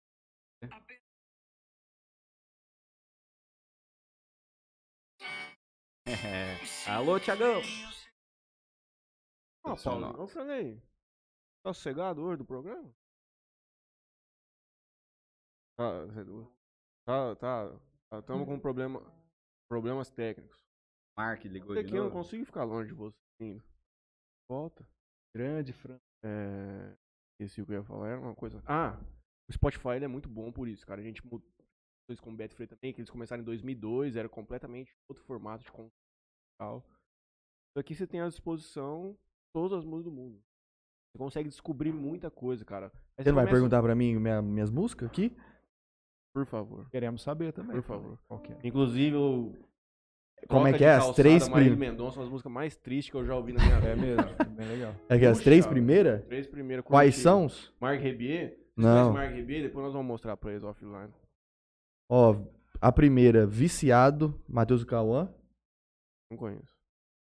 Alô, Thiagão! Ah, Paulo, eu falei. Tá sossegado hoje do programa? Tá, tá, tá. tá Tamo com problema, problemas técnicos. Mark ligou Até de que eu não novo. consigo ficar longe de você ainda. Volta. Grande, Fran. É. Esqueci o que eu ia falar. Era uma coisa. Ah, o Spotify ele é muito bom por isso, cara. A gente mudou isso com o Betfree também, que eles começaram em 2002, era completamente outro formato de conteúdo e tal. Aqui você tem à disposição todas as músicas do mundo. Você consegue descobrir muita coisa, cara. Aí Você não vai começa- perguntar pra mim minha- minhas músicas aqui? Por favor. Queremos saber também. Por favor. Que é? Inclusive, o. Como é que é? As três Marília prim- Mendonça, uma das músicas mais tristes que eu já ouvi na minha vida. É mesmo, bem legal. É que as Puxa, três primeiras? Três primeiras. Quais são? os? Mark Rebier? Não. Mark Rebier? Depois nós vamos mostrar pra eles offline. Ó, a primeira, Viciado, Matheus Cauã, Não conheço.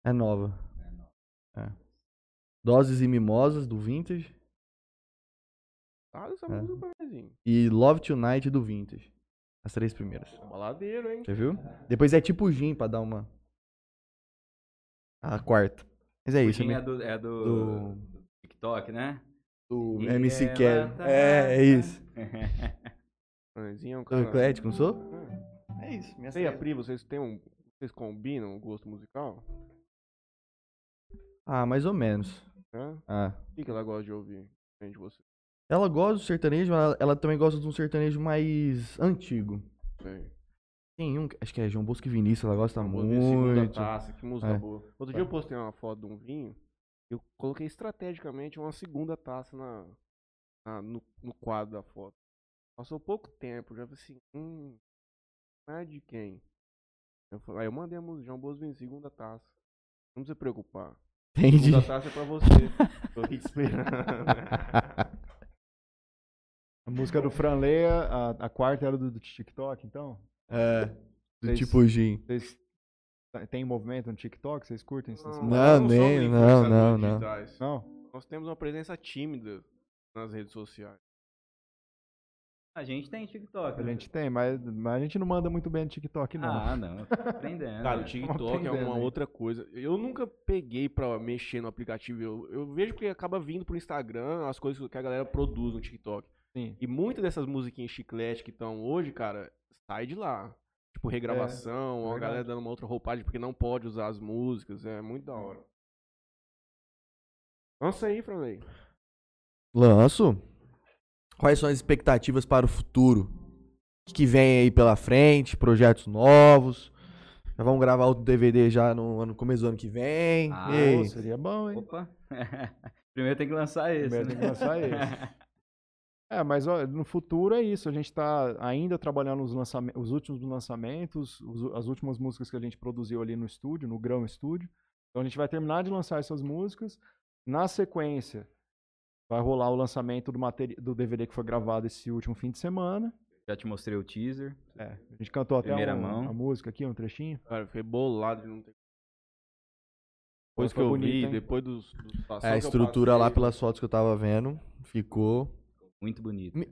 é nova. É. Doses e Mimosas, do Vintage. Ah, essa É. música parece. E Love Tonight, do Vintage. As três primeiras. Baladeiro, hein? Você viu? Depois é tipo Gin, pra dar uma... A quarta. Mas é isso, Pudim né? é do, é do, Do- do TikTok, né? Do E MC Kevin. tá- É, é isso. É um Sou cara... eclético, não sou? É. É isso. Minha Você e a Pri, vocês têm um... Vocês combinam o gosto musical? Ah, mais ou menos. É? Ah. O que, que ela gosta de ouvir? Diferente de você. Ela gosta do sertanejo, mas ela, ela também gosta de um sertanejo mais antigo. Tem um, acho que é João Bosco e Vinícius, ela gosta segunda muito. taça, que música É. boa. Outro dia eu postei uma foto de um vinho. Eu coloquei estrategicamente uma segunda taça na, na- no, no quadro da foto. Passou pouco tempo, já falei assim, hum, não é de quem? Eu falei, aí eu mandei a música, João Bosco Vinho, segunda taça. Não precisa se preocupar. Entendi. Segunda taça é pra você. Tô aqui te esperando. Música do Fran Leia, a, a quarta era do, do TikTok, então? É. Do Vocês- tipo Gin. Vocês têm movimento no TikTok? Vocês curtem? Vocês- Não, somos nem- não, não, não. Não? Nós temos uma presença tímida nas redes sociais. A gente tem TikTok. A né? gente tem, mas, mas a gente não manda muito bem no TikTok, não. Ah, não. Tô aprendendo. Cara, o né? TikTok é uma outra coisa. Eu nunca peguei pra mexer no aplicativo. Eu, eu vejo porque acaba vindo pro Instagram as coisas que a galera produz no TikTok. Sim. E muitas dessas musiquinhas chiclete que estão hoje, cara, sai de lá. Tipo, regravação, a verdade. galera dando uma outra roupagem porque não pode usar as músicas. É muito da hora. Lança aí, Franley. Lanço. Quais são as expectativas para o futuro? O que vem aí pela frente? Projetos novos? Já vamos gravar outro DVD já no, ano- começo do ano que vem. Ah, E seria bom, hein? Opa. Primeiro tem que lançar esse. Primeiro né? tem que lançar esse. É, mas ó, no futuro é isso. A gente tá ainda trabalhando os, lançame- os últimos lançamentos, os- as últimas músicas que a gente produziu ali no estúdio, no Grão Estúdio. Então a gente vai terminar de lançar essas músicas. Na sequência, vai rolar o lançamento do, do DVD que foi gravado esse último fim de semana. Já te mostrei o teaser. É, a gente cantou até Primeira um- mão. a música aqui, um trechinho. Cara, eu fiquei bolado de não ter. Depois que eu bonito, vi, hein? depois dos. dos É, a estrutura lá pelas fotos que eu tava vendo ficou. Muito bonito. Me-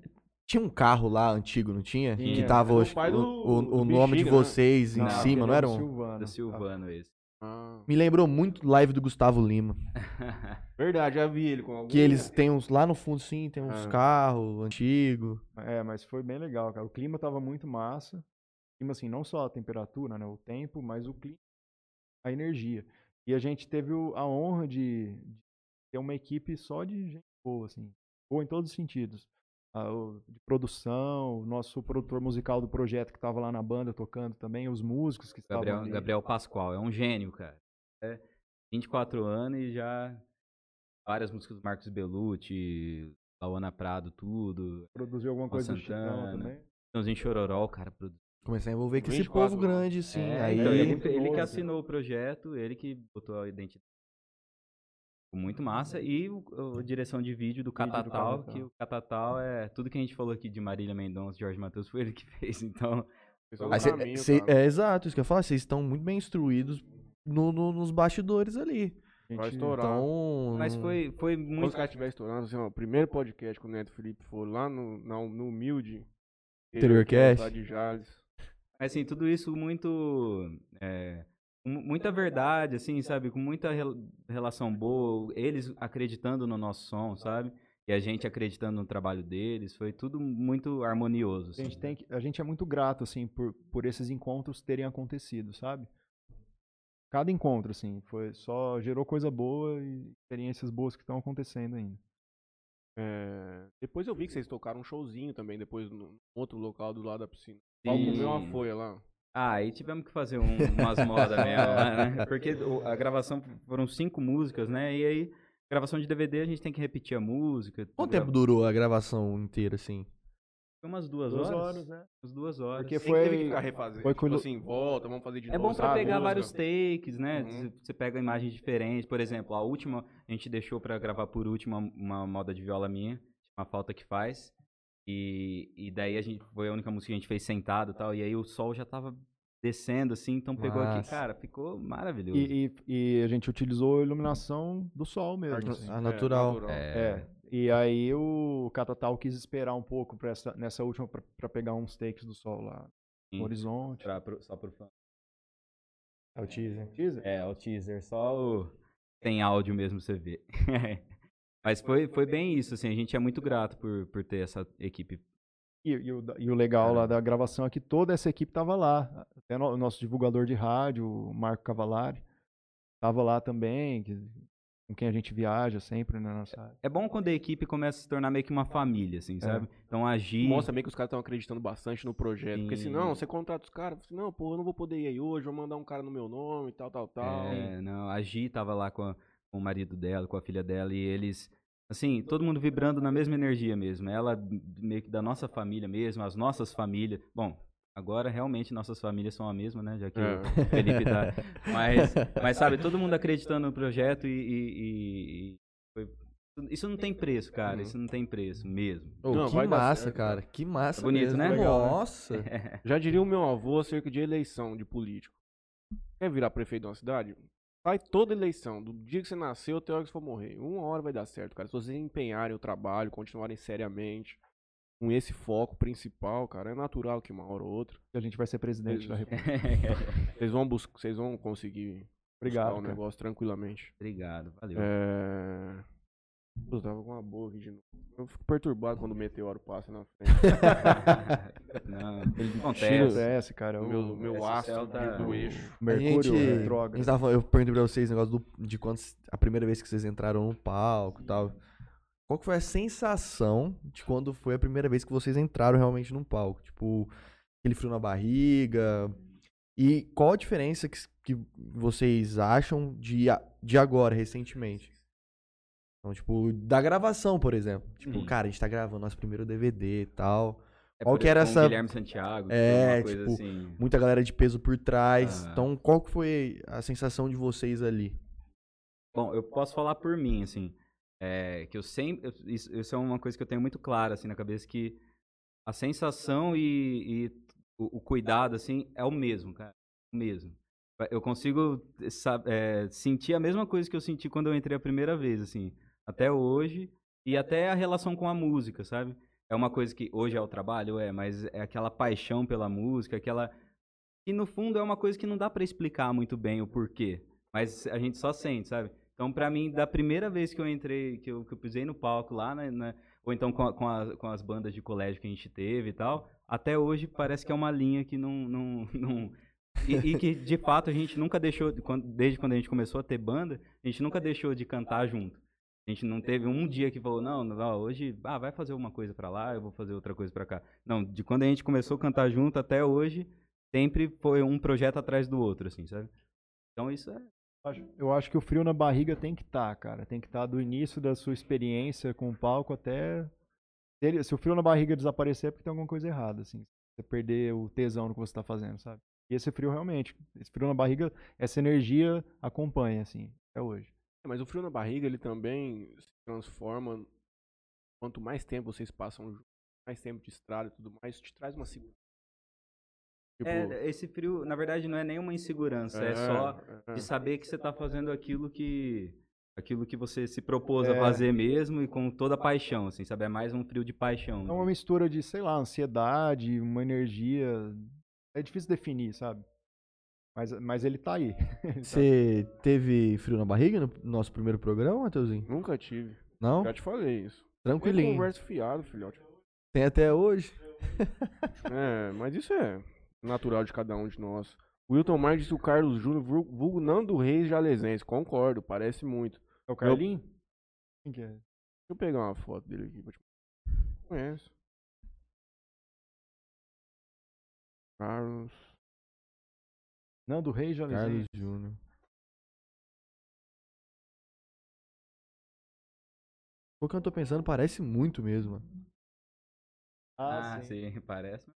Tinha um carro lá antigo, não tinha? Tinha. Que tava o o, do- o- do o nome de Bexiga, né? vocês em Não, cima, não era um? Silvano. Da Silvano esse. Ah, Me lembrou muito live do Gustavo Lima. verdade, já vi ele com algum. Que eles têm uns. Lá no fundo, sim, tem uns Ah. carros antigos. É, mas foi bem legal, cara. O clima tava muito massa. O clima, assim, não só a temperatura, né? O tempo, mas o clima, a energia. E a gente teve o- a honra de, de ter uma equipe só de gente boa, assim. Boa em todos os sentidos. Ah, o- de produção, o nosso produtor musical do projeto que tava lá na banda tocando também, os músicos que estavam Gabriel, ali. Gabriel Pascoal, é um gênio, cara. É 24 anos e já várias músicas do Marcos Bellucci, Lauana Prado, tudo. Produziu alguma coisa do Chitão também. Estãozinho Chororó, o cara produziu. Comecei a envolver com esse 24 povo grande, sim. É, aí então, ele, ele que assinou o projeto, ele que botou a identidade. Muito massa. E o, o- a direção de vídeo do Catatal, que o Catatal é. Tudo que a gente falou aqui de Marília Mendonça, Jorge Matheus, foi ele que fez. Então, é o cê- caminho, cê- é exato, isso que eu ia falar. Vocês estão muito bem instruídos no- no- nos bastidores ali. A Vai gente- estourar. Então. mas foi, foi Quando muito. os caras estiverem estourando, assim, ó, o primeiro podcast que o Neto Felipe for lá no, na- no Humilde. Interior que é Cast. de Jales. Assim, tudo isso muito. é, com muita verdade, assim, sabe? Com muita rel- relação boa. Eles acreditando no nosso som, sabe? E a gente acreditando no trabalho deles. Foi tudo muito harmonioso. A assim. gente, tem que- a gente é muito grato, assim, por, por esses encontros terem acontecido, sabe? Cada encontro, assim, foi só gerou coisa boa e experiências boas que estão acontecendo ainda. É, Depois eu vi que vocês tocaram um showzinho também, depois no outro local do lado da piscina. Sim. comeu uma folha lá. Ah, aí tivemos que fazer um, umas modas mesmo, né? Porque o- a gravação foram cinco músicas, né? E aí, gravação de DVD, a gente tem que repetir a música. Quanto tempo durou a gravação inteira, assim? Foi umas duas, Duas horas. horas, né? Umas duas horas. Porque Tem foi- que teve que ficar refazendo. foi tipo quando- assim, volta, vamos fazer de É novo. bom pra sabe? pegar vários takes, né? Uhum. Você- Você pega imagens diferentes. Por exemplo, a última a gente deixou pra gravar por último uma, uma moda de viola minha, uma falta que faz. E, e daí a gente foi a única música que a gente fez sentado e tal. E aí o sol já tava descendo assim, então pegou aqui, Massa. cara, ficou maravilhoso. E, e- e a gente utilizou a iluminação do sol mesmo. assim. Ah, natural. É. E aí o Catatal quis esperar um pouco pra essa, nessa última pra, pra pegar uns takes do sol lá Sim. no horizonte. Pra- pro- só pro fã. É o teaser. Teaser? É, o teaser, só o. Tem áudio mesmo você vê. Mas foi, foi bem isso, assim, a gente é muito grato por, por ter essa equipe. E, e o, e o legal lá da gravação é que toda essa equipe tava lá. Até no- o nosso divulgador de rádio, o Marco Cavalari, tava lá também, que- com quem a gente viaja sempre na nossa área. É bom quando a equipe começa a se tornar meio que uma família, assim, sabe? Então agir. Mostra também que os caras estão acreditando bastante no projeto. Porque Sim. senão, você contrata os caras, assim, não, pô, eu não vou poder ir aí hoje, vou mandar um cara no meu nome e tal, tal, tal. É, não, a Gi tava lá com, a- com o marido dela, com a filha dela, e eles, assim, todo mundo vibrando na mesma energia mesmo. Ela meio que da nossa família mesmo, as nossas famílias. Bom, agora realmente nossas famílias são a mesma, né? Já que É. o Felipe tá. Mas, mas sabe, todo mundo acreditando no projeto e, e- e- foi, Isso não tem preço, cara. Uhum. Isso não tem preço mesmo. Ô, Não, que dar massa, cara. Que massa. Bonito, mesmo. né? Legal, né? Nossa. Já diria o meu avô acerca de eleição de político. Quer virar prefeito de uma cidade? Sai toda eleição, do dia que você nasceu até a hora que você for morrer. Uma hora vai dar certo, cara. Se vocês empenharem o trabalho, continuarem seriamente, com esse foco principal, cara, é natural que uma hora ou outra A gente vai ser presidente da República. vocês vão buscar, vocês vão conseguir Obrigado, buscar o negócio tranquilamente. Obrigado, valeu. É... Eu tava com uma boa aqui de novo. Eu fico perturbado quando o meteoro passa na frente. não, ele Tira- acontece. Acontece, cara. O o meu, meu esse astro tá- do eixo. A Mercúrio gente, a gente retrógrado. tava falando- eu perguntei pra vocês o negócio do- de quando a primeira vez que vocês entraram no palco e tal. Qual que foi a sensação de quando foi a primeira vez que vocês entraram realmente num palco? Tipo, aquele frio na barriga. E qual a diferença que, que vocês acham de, a- de agora, recentemente? Então, tipo, da gravação, por exemplo. Tipo, Hum. cara, a gente tá gravando nosso primeiro DVD e tal. É Qual que era essa- Guilherme Santiago. É, tipo, assim. Muita galera de peso por trás. Ah. Então, qual que foi a sensação de vocês ali? Bom, eu posso falar por mim, assim. É, que eu sempre. eu- Isso, isso é uma coisa que eu tenho muito clara, assim, na cabeça, que a sensação e, e o, o cuidado, assim, é o mesmo, cara. O mesmo. Eu consigo é, sentir a mesma coisa que eu senti quando eu entrei a primeira vez, assim. Até hoje. E até a relação com a música, sabe? É uma coisa que hoje é o trabalho, é, mas é aquela paixão pela música, aquela. E no fundo é uma coisa que não dá pra explicar muito bem o porquê. Mas a gente só sente, sabe? Então, pra mim, da primeira vez que eu entrei, que eu, que eu pisei no palco lá, né, na- ou então com, com, a- com as bandas de colégio que a gente teve e tal, até hoje parece que é uma linha que não. não, não e, e que, de fato, a gente nunca deixou, desde quando a gente começou a ter banda, a gente nunca deixou de cantar junto. A gente não teve um dia que falou, não, não, hoje, ah, vai fazer uma coisa pra lá, eu vou fazer outra coisa pra cá. Não, de quando a gente começou a cantar junto até hoje, sempre foi um projeto atrás do outro, assim, sabe? Então isso é. Eu acho que o frio na barriga tem que estar, cara. Tem que estar do início da sua experiência com o palco até. Se o frio na barriga desaparecer é porque tem alguma coisa errada, assim. Você perder o tesão no que você tá fazendo, sabe? E esse frio realmente, esse frio na barriga, essa energia acompanha, assim, até hoje. É, Mas o frio na barriga, ele também se transforma. Quanto mais tempo vocês passam juntos, mais tempo de estrada e tudo mais, te traz uma segurança. Tipo, é, esse frio, na verdade, não é nenhuma insegurança, é, só é, de saber que você tá fazendo aquilo que. Aquilo que você se propôs É. a fazer mesmo e com toda a paixão, assim, sabe? É mais um frio de paixão. É uma mistura de, sei lá, ansiedade, uma energia. É difícil definir, sabe? Mas, mas ele tá aí. Ele tá- Você teve frio na barriga no nosso primeiro programa, Mateuzinho? Nunca tive. Não? Já te falei isso. Tem Tranquilinho. conversa fiado, filhote. Tem até hoje. É, mas isso é natural de cada um de nós. Wilton Marques disse o Carlos Júnior, vul- vulgo Nando Reis Jalesense. Concordo, parece muito. É o Carlinho? Quem que é? Deixa eu pegar uma foto dele aqui. pra te- Conheço. Carlos. Nando Reis já Carlos Júnior. O que eu tô pensando parece muito mesmo. mano. Ah, sim, parece.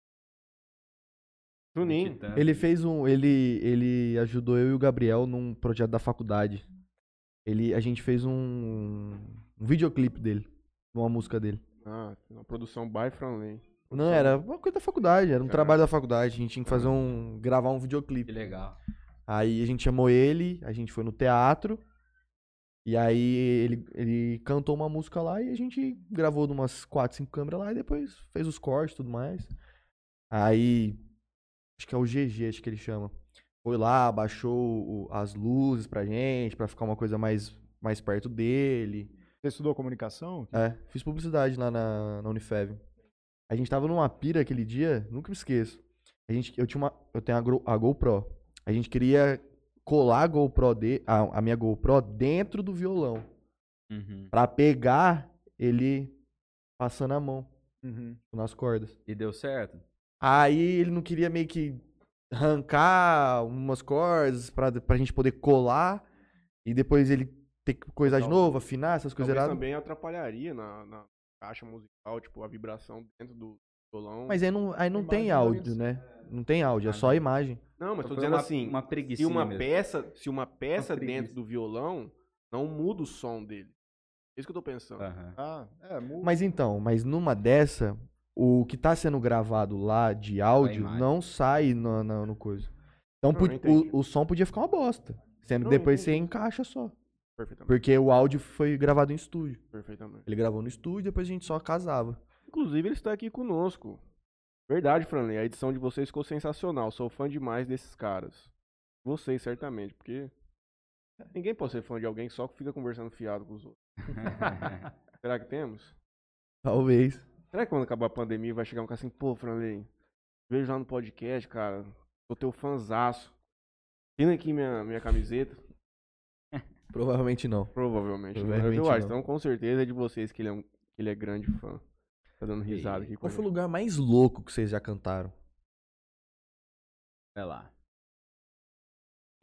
Juninho. Ele fez um. Ele, ele ajudou eu e o Gabriel num projeto da faculdade. Ele, a gente fez um, um videoclipe dele. Uma música dele. Ah, uma produção by Franley. Não, era uma coisa da faculdade, era um Caraca. trabalho da faculdade. A gente tinha que fazer um. gravar um videoclipe. Que legal. Aí a gente chamou ele, a gente foi no teatro. E aí ele, ele cantou uma música lá e a gente gravou de umas 4, 5 câmeras lá e depois fez os cortes e tudo mais. Aí. Acho que é o GG, acho que ele chama. Foi lá, baixou as luzes pra gente, pra ficar uma coisa mais, mais perto dele. Você estudou comunicação? É, fiz publicidade lá na, na Unifev. A gente tava numa pira aquele dia, nunca me esqueço. A gente, eu tinha uma, eu tenho a, Gro- a GoPro. A gente queria colar a GoPro de, a, a minha GoPro dentro do violão Uhum. Pra pegar ele passando a mão Uhum. nas cordas. E deu certo? Aí ele não queria meio que arrancar umas cordas pra, pra gente poder colar e depois ele ter que coisar de novo, afinar essas coisas erradas. também atrapalharia na, na caixa musical, tipo, a vibração dentro do violão. Mas aí não, aí não tem áudio, né? Não tem áudio, é só a imagem. Não, mas tô Foi dizendo uma, assim, Uma se uma mesmo. peça, se uma peça preguiça. dentro do violão não muda o som dele. Isso que eu tô pensando. Aham. Ah, é, mu- Mas então, mas numa dessa, o que tá sendo gravado lá de áudio imagem. não sai no, no, no coisa. Então Não, o, o som podia ficar uma bosta. Sendo Não, que depois você encaixa só. Perfeitamente. Porque o áudio foi gravado em estúdio. Perfeitamente. Ele gravou no estúdio, depois a gente só casava. Inclusive, ele está aqui conosco. Verdade, Franley. A edição de vocês ficou sensacional. Sou fã demais desses caras. Vocês, certamente, porque ninguém pode ser fã de alguém só que fica conversando fiado com os outros. Será que temos? Talvez. Será que quando acabar a pandemia vai chegar um cara assim, pô, Franley, vejo lá no podcast, cara, sou teu fãzaço. Tira aqui minha, minha camiseta. Provavelmente não. Provavelmente. não. Provavelmente eu acho. não. Então, com certeza é de vocês que ele é, um, que ele é grande fã. Tá dando risada aqui com Qual foi o lugar mais louco que vocês já cantaram? Vai lá.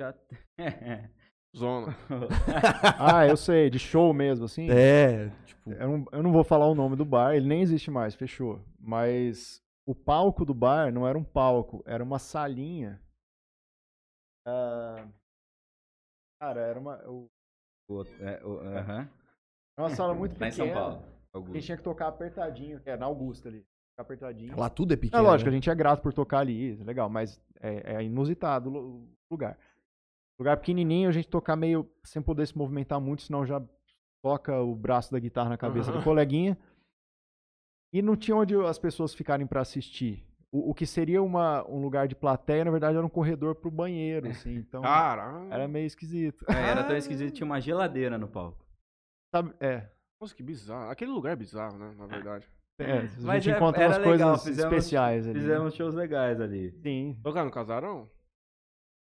Já... Zona. Ah, eu sei, de show mesmo, assim. É, tipo, Eu não, eu não vou falar o nome do bar, ele nem existe mais, fechou. Mas o palco do bar não era um palco, era uma salinha. Ah, cara, era uma, o- O outro- é, o- aham. era uma sala muito Lá em pequena. São Paulo. A Augusto. gente tinha que tocar apertadinho, que é na Augusta ali. Ficar apertadinho. lá tudo é É pequeno. lógico, a né? gente é grato por tocar ali, legal, mas é, é inusitado o lu- o lugar. Lugar pequenininho, a gente tocar meio sem poder se movimentar muito, senão já toca o braço da guitarra na cabeça do coleguinha. E não tinha onde as pessoas ficarem pra assistir. O, o que seria uma, um lugar de plateia, na verdade, era um corredor pro banheiro, assim. Então, era meio esquisito. É, era tão esquisito, tinha uma geladeira no palco. Sabe, é, Nossa, que bizarro. Aquele lugar é bizarro, né? Na verdade. é, a Mas gente é- encontra era umas legal, coisas fizemos- especiais ali. né? Fizemos shows legais ali. Sim, Tocar no casarão?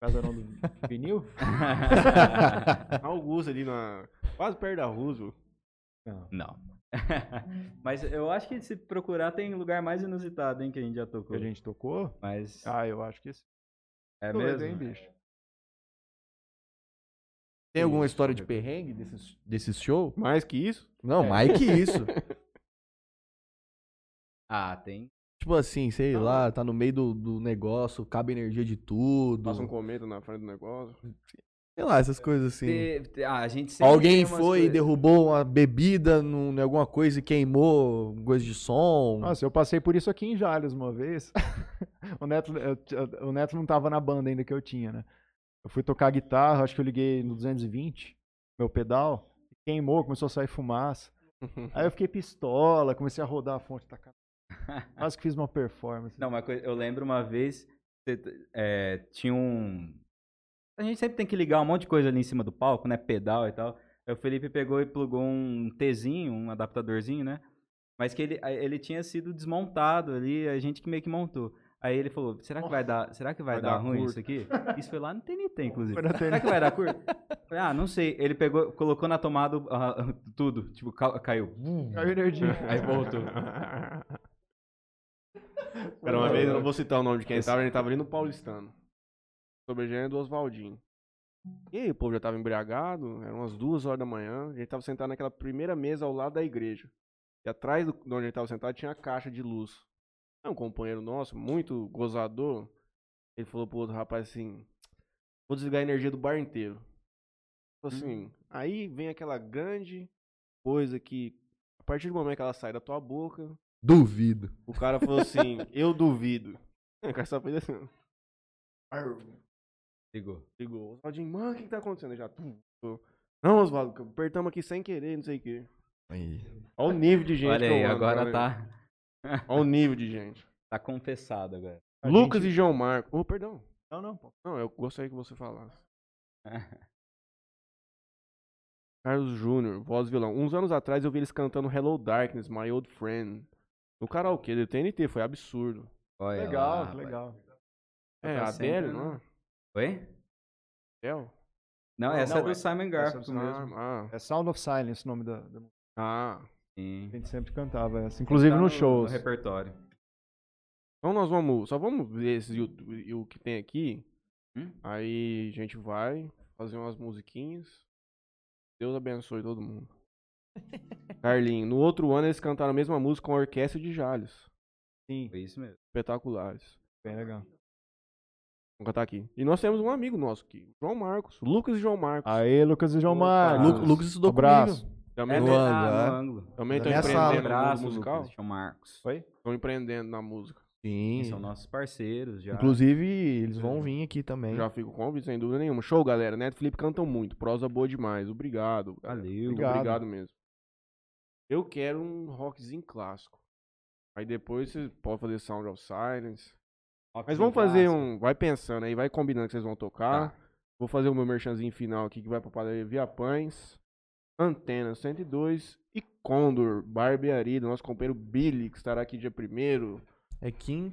casarão do vinil? Augusto ali na. Quase perto da Roosevelt. Não. Não. Mas eu acho que se procurar tem lugar mais inusitado, hein, que a gente já Que tocou. a gente tocou? Mas Ah, eu acho que esse é doido, mesmo. hein, bicho? Tem alguma história de perrengue desses, desses show? Mais que isso? Não, É. mais que isso. Ah, tem. tipo assim, sei lá, tá no meio do, do negócio, cabe energia de tudo. Passa um cometa na frente do negócio. Sei lá, essas coisas assim. Te- te- ah, a gente Alguém foi e derrubou uma bebida num, em alguma coisa e queimou coisa de som. Nossa, eu passei por isso aqui em Jales uma vez. o, Neto, eu- o Neto não tava na banda ainda que eu tinha, né? Eu fui tocar guitarra, acho que eu liguei no 220, meu pedal, queimou, começou a sair fumaça. Aí eu fiquei pistola, comecei a rodar a fonte da cara. Quase que fiz uma performance. Não, uma coisa, eu lembro uma vez, é, tinha um. A gente sempre tem que ligar um monte de coisa ali em cima do palco, né? Pedal e tal. Aí o Felipe pegou e plugou um Tzinho, um adaptadorzinho, né? Mas que ele, ele tinha sido desmontado ali, a gente que meio que montou. Aí ele falou, será que vai dar, será que vai, Vai dar, dar ruim curto. isso aqui? Isso foi lá no TNT, inclusive. Foi na Será que vai dar curto? Falei, ah, não sei. Ele pegou, colocou na tomada ah, tudo, tipo, ca- caiu. Caiu energia. Aí voltou. Era uma vez, eu não vou citar o nome de quem tava, ele tava ali no Paulistano. Sob a gênero do Oswaldinho. E aí, o povo já tava embriagado, eram umas duas horas da manhã, a gente tava sentado naquela primeira mesa ao lado da igreja. E atrás do, de onde a gente tava sentado tinha a caixa de luz. Aí um companheiro nosso, muito gozador, ele falou pro outro rapaz assim, vou desligar a energia do bar inteiro. Falou assim, aí vem aquela grande coisa que, a partir do momento que ela sai da tua boca, Duvido. o cara falou assim, eu duvido. O cara só fez assim. Ligou. Ligou. Oswaldinho, mano, o que, que tá acontecendo? Eu Já. tum, tum. Não, Oswaldo, apertamos aqui sem querer, não sei o quê. Aí. Olha o nível de gente Olha aí, ando, agora olha tá, Olha o nível de gente. tá confessado agora. A Lucas gente- e João Marco. Oh, perdão. Não, não, pô. Não, eu gostaria que você falasse. Carlos Júnior, voz violão. Uns anos atrás eu vi eles cantando Hello Darkness, My Old Friend. No karaokê do TNT, foi absurdo. Olha Legal, lá, legal. É, Tá a sempre, Adele, né? não é? Oi? Adele? Não, Não, essa não, é do é- Simon é Garfunkel do mesmo. Ah, É Sound of Silence o nome da, da música. ah. Sim. A gente sempre cantava essa. Inclusive Tá nos no- shows. No repertório. Então nós vamos. Só vamos ver esse, o, o que tem aqui. Hum? Aí a gente vai fazer umas musiquinhas. Deus abençoe todo mundo. Carlinho, no outro ano eles cantaram a mesma música com a orquestra de Jales. Sim, Foi isso mesmo. Espetaculares. bem legal. Cantar aqui. E nós temos um amigo nosso aqui, João Marcos. Lucas e João Marcos. Aê, Lucas e João. Marcos. Lu- Lucas estudou Abraço. comigo. Também, É no tô, ângulo, é. no ângulo. também da tô minha sala. empreendendo no Abraço, mundo musical. Lucas, João Marcos. Oi? Tô empreendendo na música. Sim. São nossos parceiros já. Inclusive, eles vão vir aqui também. Já fico com convite, sem dúvida nenhuma. Show, galera. Neto e Felipe cantam muito. Prosa boa demais. Obrigado. galera. Valeu. Muito Obrigado. obrigado mesmo. Eu quero um rockzinho clássico. Aí depois vocês podem fazer Sound of Silence. Mas vamos fazer um. Vai pensando aí, vai combinando que vocês vão tocar. Tá. Vou fazer o meu merchanzinho final aqui que vai pra padaria Via Pães, Antena 102 e Condor, barbearia do nosso companheiro Billy, que estará aqui dia 1 É quin...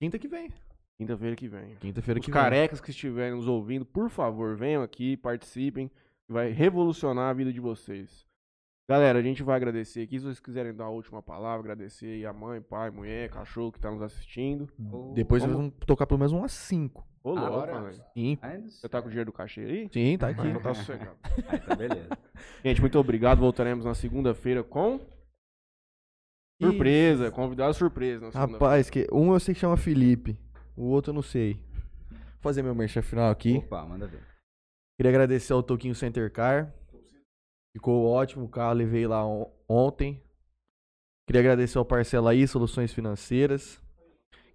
quinta que vem. quinta-feira que vem. Quinta-feira Os que vem. carecas que estiverem nos ouvindo, por favor, venham aqui, participem, vai revolucionar a vida de vocês. Galera, a gente vai agradecer aqui. Se vocês quiserem dar a última palavra, agradecer aí a mãe, pai, mulher, cachorro que tá nos assistindo. Depois Vamos- vamos tocar pelo menos umas cinco. Ô. Cinco. Ainda... Você tá com o dinheiro do cachê aí? Sim, tá aqui. Então tá sossegado. Ah, então beleza. Gente, muito obrigado. Voltaremos na segunda-feira com. Surpresa, convidado surpresa. Rapaz, que um eu sei que chama Felipe, o outro eu não sei. Vou fazer meu merchan final aqui. Opa, manda ver. Queria agradecer ao Toquinho Center Car. Ficou ótimo o carro, levei lá on- ontem. Queria agradecer ao Parcela aí, Soluções Financeiras.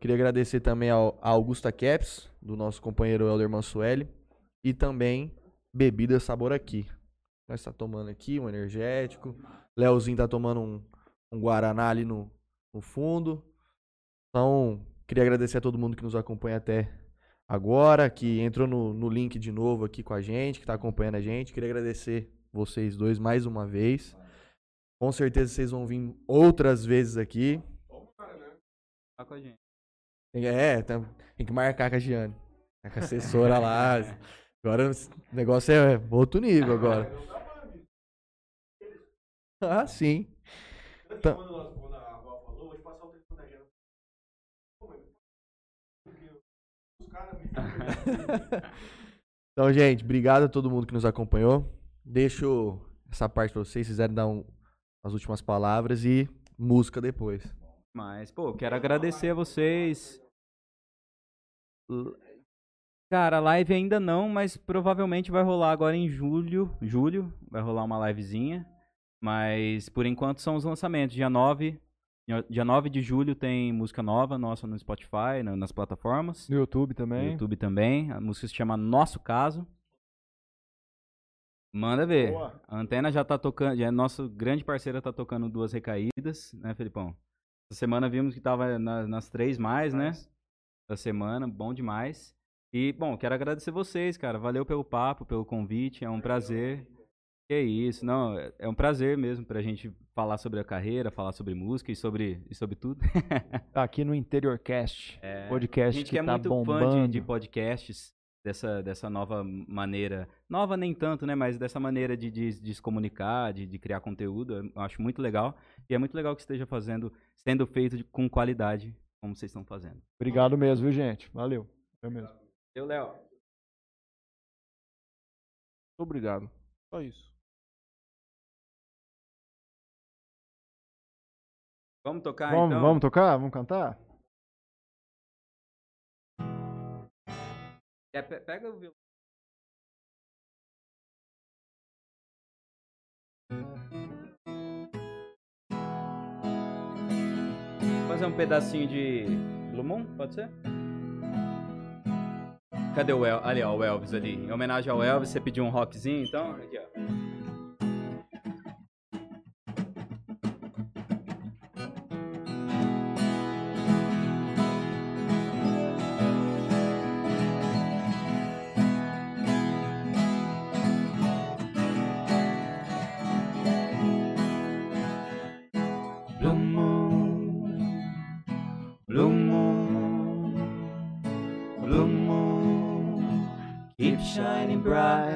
Queria agradecer também ao, Augusta Caps, do nosso companheiro Helder Mansueli. E também Bebida Sabor Aqui. Nós está tomando aqui um energético. Leozinho tá tomando um, um Guaraná ali no, no fundo. Então, queria agradecer a todo mundo que nos acompanha até agora, que entrou no, no link de novo aqui com a gente, que tá acompanhando a gente. Queria agradecer vocês dois mais uma vez. Com certeza vocês vão vir outras vezes aqui. Tá com a gente. É, tem, tem que marcar com a Giane. Tá com a assessora lá. Agora o negócio é outro nível agora. Ah, sim. Então- Então, gente, obrigado a todo mundo que nos acompanhou. Deixo essa parte pra vocês, se quiserem dar um- as últimas palavras e música depois. Mas, pô, quero agradecer a vocês. Cara, live ainda não, mas provavelmente vai rolar agora em julho. Julho, vai rolar uma livezinha. Mas por enquanto são os lançamentos. Dia 9, dia 9 de julho tem música nova nossa no Spotify, na- nas plataformas. No YouTube No também. YouTube também. A música se chama Nosso Caso. Manda ver. Boa. A Antena já tá tocando, já é nosso grande parceiro tá tocando duas recaídas, né, Felipão? Essa semana vimos que tava na- nas três mais, né? Da semana, bom demais. E, bom, quero agradecer vocês, cara. Valeu pelo papo, pelo convite, é um prazer. Que isso, não, é- um prazer mesmo pra gente falar sobre a carreira, falar sobre música e sobre, e sobre tudo. Tá aqui no Interior Cast. É, a Podcast gente que que é tá muito bombando. fã de, de podcasts, dessa, dessa nova maneira. Nova nem tanto, né? Mas dessa maneira de, de, de se comunicar, de, de criar conteúdo. Eu acho muito legal. E é muito legal que esteja fazendo, sendo feito de- com qualidade, como vocês estão fazendo. Obrigado mesmo, viu, gente? Valeu. Eu mesmo. Eu, Léo. Obrigado. Só isso. Vamos tocar vamos, então? vamos tocar? Vamos cantar? Pega o violão. Fazer um pedacinho de Blue Moon, pode ser? Cadê o El Ali, ó, o Elvis ali. Em homenagem ao Elvis, você pediu um rockzinho, então? Aqui, ó. Shining bright.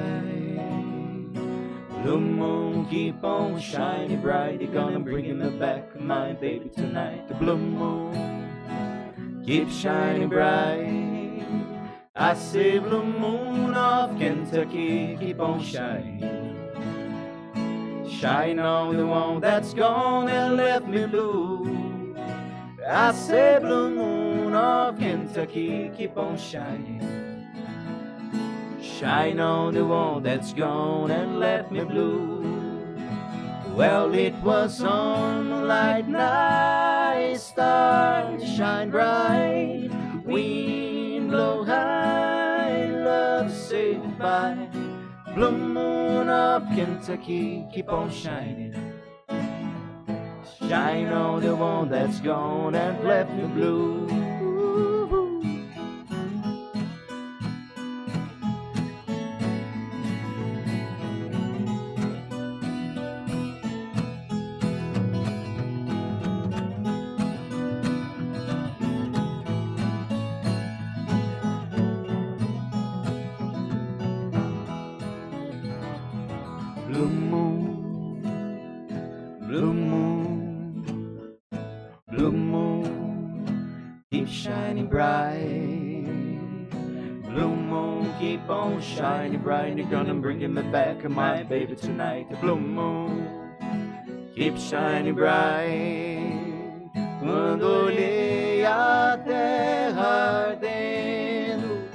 Blue moon, keep on shining bright. You're gonna bring me back my baby tonight. The blue moon, keep shining bright. I say, blue moon of Kentucky, keep on shining. Shine on the one that's gone and left me blue. I say, blue moon of Kentucky, keep on shining. Shine on the one that's gone and left me blue. Well, it was on moonlight night, stars shine bright, wind blow high, love say goodbye. Blue moon of Kentucky, keep on shining. Shine on the one that's gone and left me. Blue bright. You're gonna bring me back, my baby, tonight. The blue moon, keep shining bright. Quando olhei a terra ardendo,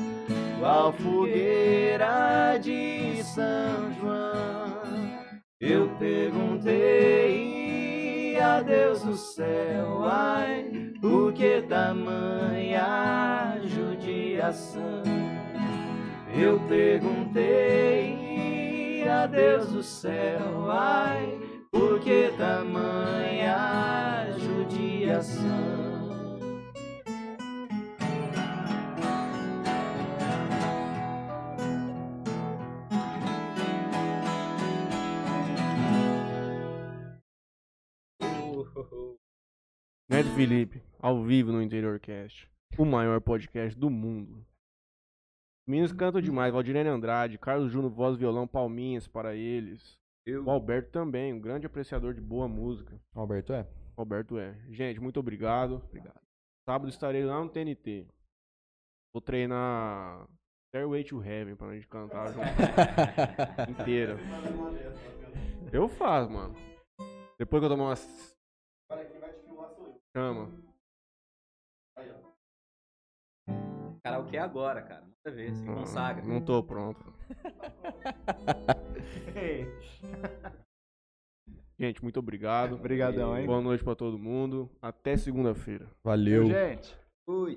qual fogueira de São João. Eu perguntei a Deus do céu, ai, por que tamanha judiação? Eu perguntei a Deus do céu, ai, por que tamanha judiação? Neto Felipe, ao vivo no Interior Cast. O maior podcast do mundo. Os meninos cantam demais. Valdirene Andrade, Carlos Júnior, voz, violão, palminhas para eles. Eu. O Alberto também, um grande apreciador de boa música. Alberto é. O Alberto é. Gente, muito obrigado. Obrigado. Sábado estarei lá no TNT. Vou treinar Stairway to Heaven pra gente cantar junto. inteira. Eu faço, mano. Depois que eu tomar umas. Chama. Karaokê agora, cara. Manda ver, se Não, consagra. Não tô pronto. Gente, muito obrigado. Obrigadão, hein? Boa noite pra todo mundo. Até segunda-feira. Valeu. Gente. Fui.